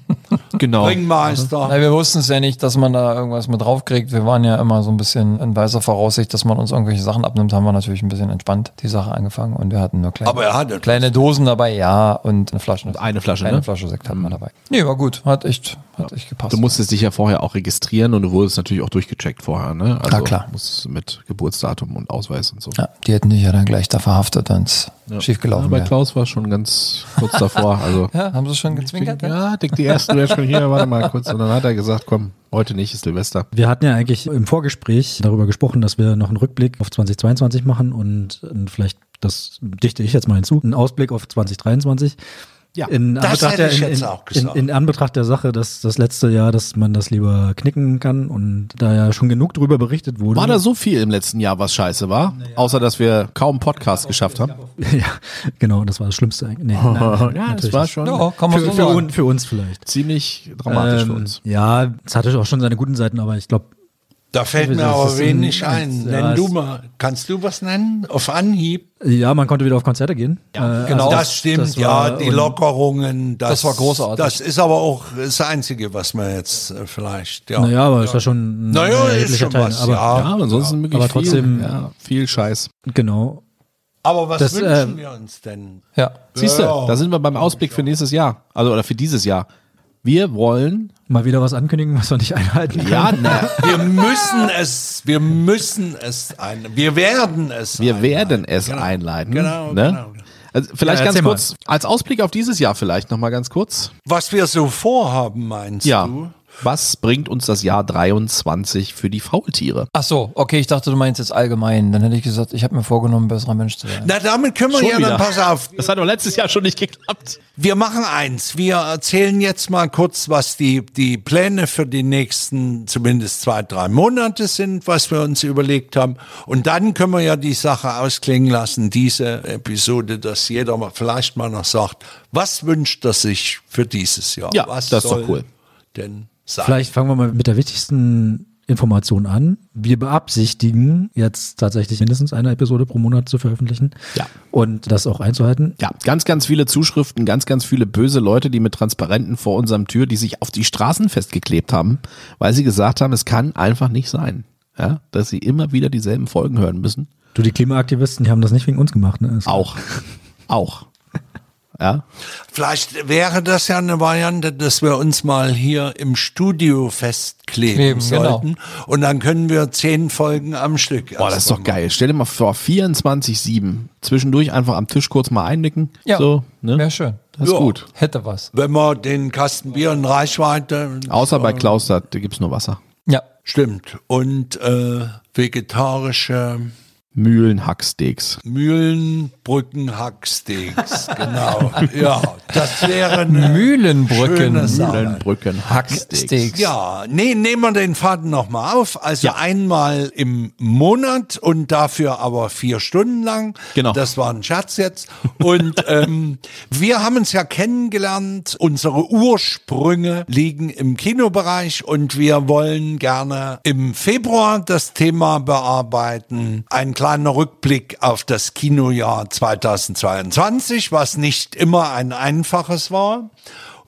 Genau. Ringmeister. Na, wir wussten es ja nicht, dass man da irgendwas mit draufkriegt. Wir waren ja immer so ein bisschen in weißer Voraussicht, dass man uns irgendwelche Sachen abnimmt, haben wir natürlich ein bisschen entspannt die Sache angefangen und wir hatten nur kleine, Aber er hatte kleine Dosen dabei, ja, und eine Flasche. eine Flasche, Eine ne? Flasche Sekt hatten wir dabei. Nee, war gut. Hat echt, Hat echt gepasst. Du musstest dich ja vorher auch registrieren und du wurdest natürlich auch durchgecheckt vorher, ne? Also Ja, klar. Musst mit Geburtsdatum und Ausweis und so. ja, die hätten dich ja dann gleich da verhaftet, wenn es Ja. schiefgelaufen Ja, bei wäre. Klaus war schon ganz kurz davor. Also Ja, haben sie schon gezwinkert? ja, dick die ersten wäre schon hier, warte mal kurz. Und dann hat er gesagt, komm, heute nicht, ist Silvester. Wir hatten ja eigentlich im Vorgespräch darüber gesprochen, dass wir noch einen Rückblick auf 2022 machen und vielleicht, das dichte ich jetzt mal hinzu, einen Ausblick auf 2023. Ja, in das Anbetracht hätte ich der, in, jetzt in, auch in, gesagt. in Anbetracht der Sache, dass das letzte Jahr, dass man das lieber knicken kann und da ja schon genug drüber berichtet wurde. War da so viel im letzten Jahr, was scheiße war? Außer, dass wir kaum Podcast geschafft haben. ja, genau, das war das Schlimmste eigentlich. Nee, nein, nein, Ja, das war schon Ja, kann man Für, so für, für uns vielleicht. ziemlich dramatisch für Ähm, uns. Ja, es hatte auch schon seine guten Seiten, aber ich glaube, Da fällt mir aber ein- wenig ein. ja, Nenn du mal, kannst du was nennen? Auf Anhieb? ja, man konnte wieder auf Konzerte gehen. Ja, genau. das stimmt, das ja, die Lockerungen. Das, Das war großartig. Das ist aber auch das Einzige, was man jetzt äh, vielleicht, ja. Naja, aber ist ja schon ein Naja, ist schon Teil. was, aber ja. Ja, aber ansonsten wirklich aber trotzdem- viel, ja, viel Scheiß. genau. Aber was Das, wünschen äh, wir uns denn? Ja. Siehst du, Ja. da sind wir beim Ausblick für nächstes Jahr. Also, oder für dieses Jahr. Wir wollen, Mal wieder was ankündigen, was wir nicht einhalten können. ja, na, Wir müssen es, wir müssen es ein, wir werden es. wir einhalten. werden es Genau. einleiten. Genau, ne? genau. Also vielleicht Ja, ganz erzähl mal. kurz, als Ausblick auf dieses Jahr vielleicht nochmal ganz kurz. Was wir so vorhaben, meinst Ja. du? Was bringt uns das Jahr 23 für die Faultiere? Ach so, okay, ich dachte, du meinst jetzt allgemein. Dann hätte ich gesagt, ich habe mir vorgenommen, ein besserer Mensch zu werden. Na, damit können wir Schon ja wieder. dann, pass auf, Das hat doch letztes Jahr schon nicht geklappt. Wir machen eins. Wir erzählen jetzt mal kurz, was die, die Pläne für die nächsten zumindest zwei, drei Monate sind, was wir uns überlegt haben. Und dann können wir ja die Sache ausklingen lassen, diese Episode, dass jeder mal vielleicht mal noch sagt, was wünscht er sich für dieses Jahr? Ja, was das ist doch cool. Denn sein? Vielleicht fangen wir mal mit der wichtigsten Information an. Wir beabsichtigen jetzt tatsächlich mindestens eine Episode pro Monat zu veröffentlichen. Ja. Und das auch einzuhalten. Ja, ganz, ganz viele Zuschriften, ganz, ganz viele böse Leute, die mit Transparenten vor unserem Tür, die sich auf die Straßen festgeklebt haben, weil sie gesagt haben, es kann einfach nicht sein, ja, dass sie immer wieder dieselben Folgen hören müssen. Du, die Klimaaktivisten, die haben das nicht wegen uns gemacht. Ne? Auch. Auch. Ja. Vielleicht wäre das ja eine Variante, dass wir uns mal hier im Studio festkleben Kleben, genau. sollten. Und dann können wir zehn Folgen am Stück. Boah, das ist doch geil. Stell dir mal vor, 24-7. Zwischendurch einfach am Tisch kurz mal einnicken. Ja, So, ne? wäre schön. Das ist Ja. gut. Hätte was. Wenn man den Kasten Bier in Reichweite. Außer bei Klaus, da gibt's nur Wasser. Ja. Stimmt. Und äh, vegetarische Mühlenhacksteaks. Mühlenbrücken-Hacksteaks. genau. Ja, das wäre eine Mühlenbrücken. schöne Sache. Mühlenbrücken Hacksteaks. Ja, nee, nehmen wir den Faden nochmal auf. Also Ja. einmal im Monat und dafür aber vier Stunden lang. Genau. Das war ein Scherz jetzt. Und ähm, wir haben uns ja kennengelernt. Unsere Ursprünge liegen im Kinobereich und wir wollen gerne im Februar das Thema bearbeiten. Ein kleiner Rückblick auf das Kinojahr 2022, was nicht immer ein einfaches war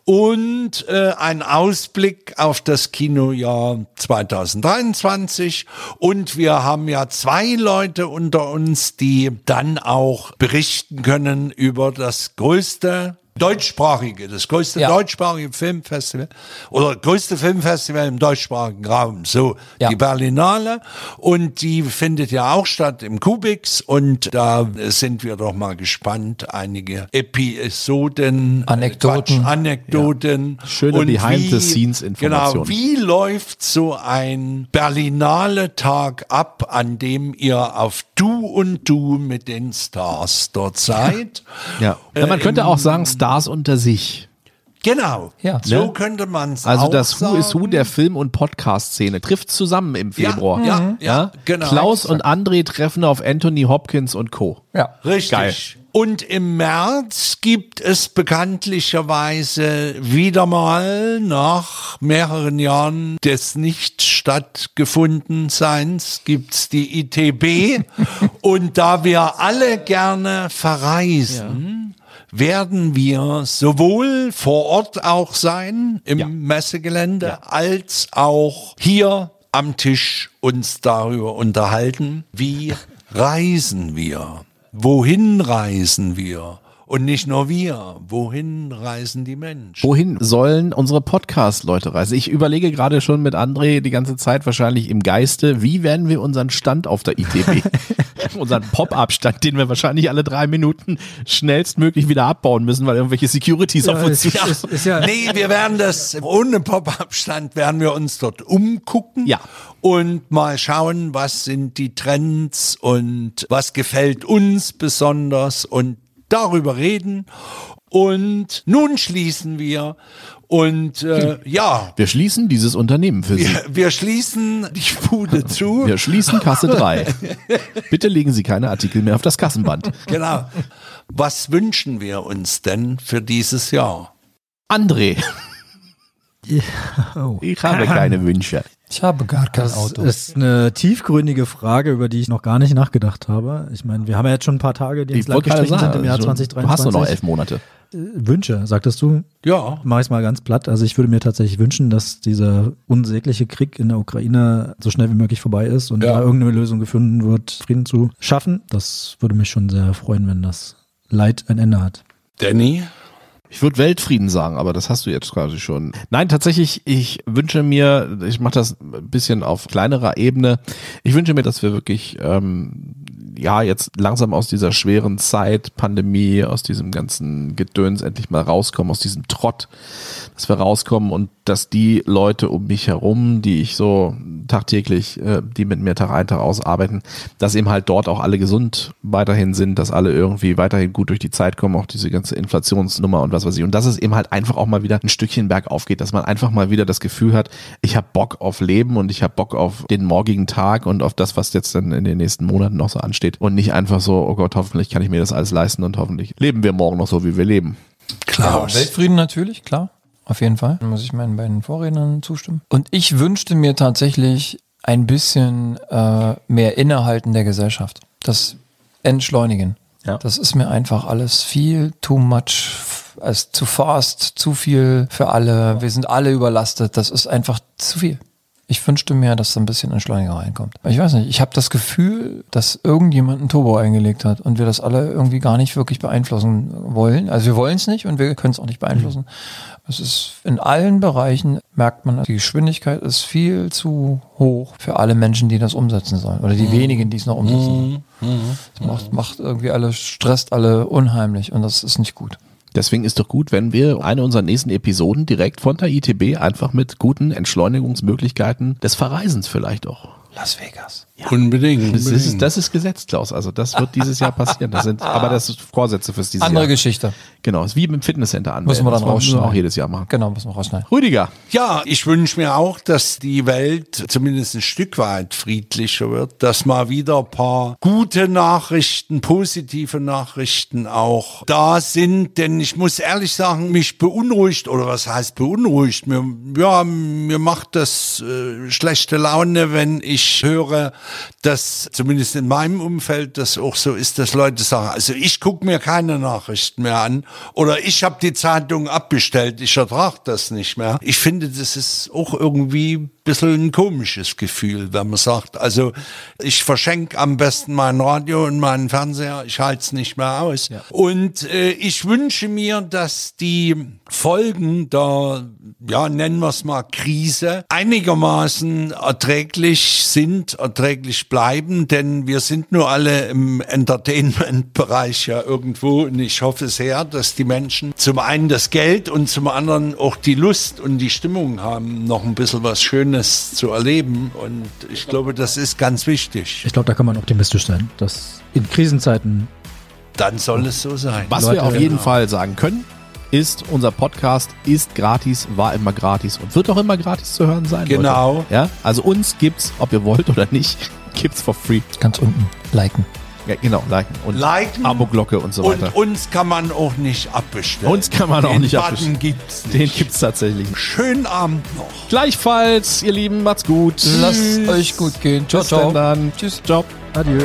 und äh, ein Ausblick auf das Kinojahr 2023. Und wir haben ja zwei Leute unter uns, die dann auch berichten können über das größte deutschsprachige, das größte Ja. deutschsprachige Filmfestival oder größte Filmfestival im deutschsprachigen Raum. So, Ja. die Berlinale. Und die findet ja auch statt im Kubix. Und da sind wir doch mal gespannt. Einige Episoden, Anekdoten. Quatsch, Anekdoten. Schöne Und wie- Behind-the-Scenes-Informationen. Genau, wie läuft so ein Berlinale Tag ab, an dem ihr auf Du und Du mit den Stars dort seid? Ja. ja man Äh, könnte auch sagen, Stars unter sich. Genau. Ja. So Ne? könnte man es Also auch das Who is Who der Film- und Podcast-Szene trifft zusammen im Ja, Februar. ja, ja, genau. Klaus und André treffen auf Anthony Hopkins und Co. Ja. Richtig. Geil. Und im März gibt es bekanntlicherweise wieder mal nach mehreren Jahren des nicht stattgefunden Seins gibt's die ITB. Und da wir alle gerne verreisen, werden wir sowohl vor Ort auch sein im Ja. Messegelände als auch hier am Tisch uns darüber unterhalten, wie reisen wir, wohin reisen wir Und nicht nur wir. Wohin reisen die Menschen? Wohin sollen unsere Podcast-Leute reisen? Ich überlege gerade schon mit André die ganze Zeit wahrscheinlich im Geiste, wie werden wir unseren Stand auf der ITB, unseren Pop-Up-Stand, den wir wahrscheinlich alle drei Minuten schnellstmöglich wieder abbauen müssen, weil irgendwelche Securities auf uns ist, ist, ist ja, Nee, wir werden das ohne Pop-Up-Stand werden wir uns dort umgucken Ja. und mal schauen, was sind die Trends und was gefällt uns besonders und darüber reden. Und nun schließen wir und äh, ja, Wir schließen dieses Unternehmen für Sie. wir, wir schließen die Bude zu. Wir schließen Kasse 3. Bitte legen Sie keine Artikel mehr auf das Kassenband. Genau. Was wünschen wir uns denn für dieses Jahr? André, oh. ich habe keine Wünsche. Ich habe gar kein Das Auto. ist eine tiefgründige Frage, über die ich noch gar nicht nachgedacht habe. Ich meine, wir haben ja jetzt schon ein paar Tage, die ins Ich Land wollte gerade gestrichen sagen, sind im Jahr also, 2023. du hast nur noch elf Monate. Wünsche, sagtest du? Ja, Mach ich mal ganz platt. Also ich würde mir tatsächlich wünschen, dass dieser unsägliche Krieg in der Ukraine so schnell wie möglich vorbei ist und Ja. da irgendeine Lösung gefunden wird, Frieden zu schaffen. Das würde mich schon sehr freuen, wenn das Leid ein Ende hat. Danny? Ich würde Weltfrieden sagen, aber das hast du jetzt quasi schon. Nein, tatsächlich, ich wünsche mir, ich mache das ein bisschen auf kleinerer Ebene, ich wünsche mir, dass wir wirklich ähm, ja jetzt langsam aus dieser schweren Zeit, Pandemie, aus diesem ganzen Gedöns endlich mal rauskommen, aus diesem Trott, dass wir rauskommen und dass die Leute um mich herum, die ich so tagtäglich, äh, die mit mir Tag ein, Tag aus arbeiten, dass eben halt dort auch alle gesund weiterhin sind, dass alle irgendwie weiterhin gut durch die Zeit kommen, auch diese ganze Inflationsnummer und was weiß ich. Und dass es eben halt einfach auch mal wieder ein Stückchen bergauf geht, dass man einfach mal wieder das Gefühl hat, ich habe Bock auf Leben und ich habe Bock auf den morgigen Tag und auf das, was jetzt dann in den nächsten Monaten noch so ansteht. Und nicht einfach so, oh Gott, hoffentlich kann ich mir das alles leisten und hoffentlich leben wir morgen noch so, wie wir leben. Klaus. Weltfrieden natürlich, klar. Auf jeden Fall. Da muss ich meinen beiden Vorrednern zustimmen. Und ich wünschte mir tatsächlich ein bisschen äh, mehr Innehalten der Gesellschaft. Das Entschleunigen. Ja. Das ist mir einfach alles viel too much, als zu fast, zu viel für alle. Wir sind alle überlastet. Das ist einfach zu viel. Ich wünschte mir, dass da ein bisschen Entschleunigung reinkommt. Ich weiß nicht, ich habe das Gefühl, dass irgendjemand ein Turbo eingelegt hat und wir das alle irgendwie gar nicht wirklich beeinflussen wollen. Also wir wollen es nicht und wir können es auch nicht beeinflussen. Es ist in allen Bereichen merkt man, die Geschwindigkeit ist viel zu hoch für alle Menschen, die das umsetzen sollen. Oder die wenigen, die es noch umsetzen sollen. Das macht, macht irgendwie alle, stresst alle unheimlich und das ist nicht gut. Deswegen ist doch gut, wenn wir eine unserer nächsten Episoden direkt von der ITB einfach mit guten Entschleunigungsmöglichkeiten des Verreisens vielleicht auch. Las Vegas. Unbedingt. Das ist, das ist gesetzt, Klaus. Also das wird dieses Jahr passieren. Das sind, aber das ist Vorsätze fürs dieses Andere Jahr. Geschichte. Genau, ist wie im Fitnesscenter an. Müssen wir dann das müssen wir rausschneiden. auch jedes Jahr machen. Genau, müssen wir rausschneiden. Rüdiger, Ja, ich wünsche mir auch, dass die Welt zumindest ein Stück weit friedlicher wird, dass mal wieder ein paar gute Nachrichten, positive Nachrichten auch da sind, denn ich muss ehrlich sagen, mich beunruhigt, oder was heißt beunruhigt? Mir, ja, mir macht das äh, schlechte Laune, wenn ich höre, dass zumindest in meinem Umfeld das auch so ist, dass Leute sagen, also ich gucke mir keine Nachrichten mehr an oder ich habe die Zeitung abbestellt, ich ertrage das nicht mehr. Ich finde, das ist auch irgendwie bisschen ein komisches Gefühl, wenn man sagt, also ich verschenke am besten mein Radio und meinen Fernseher, ich halte es nicht mehr aus. Und äh, ich wünsche mir, dass die Folgen der, ja, nennen wir es mal Krise, einigermaßen erträglich sind, erträglich bleiben, denn wir sind nur alle im Entertainment-Bereich ja irgendwo und ich hoffe sehr, dass die Menschen zum einen das Geld und zum anderen auch die Lust und die Stimmung haben, noch ein bisschen was Schönes zu erleben und ich glaube, das ist ganz wichtig. Ich glaube, da kann man optimistisch sein, dass in Krisenzeiten Dann soll es so sein. was Leute, wir auf jeden genau. Fall sagen können, ist, unser Podcast ist gratis, war immer gratis und wird auch immer gratis zu hören sein. Genau. Leute. Ja, also uns gibt's, ob ihr wollt oder nicht, gibt's for free. Ganz unten. Liken. Ja, genau, liken und Liken. Abo-Glocke und so weiter. Und uns kann man auch nicht abbestellen. Uns kann man auch Den nicht Button abbestellen. gibt's nicht. Den gibt's tatsächlich. nicht. Schönen Abend noch. Gleichfalls, ihr Lieben, macht's gut. Lasst euch gut gehen. Ciao, Bis ciao. dann. Tschüss. Ciao. Adieu.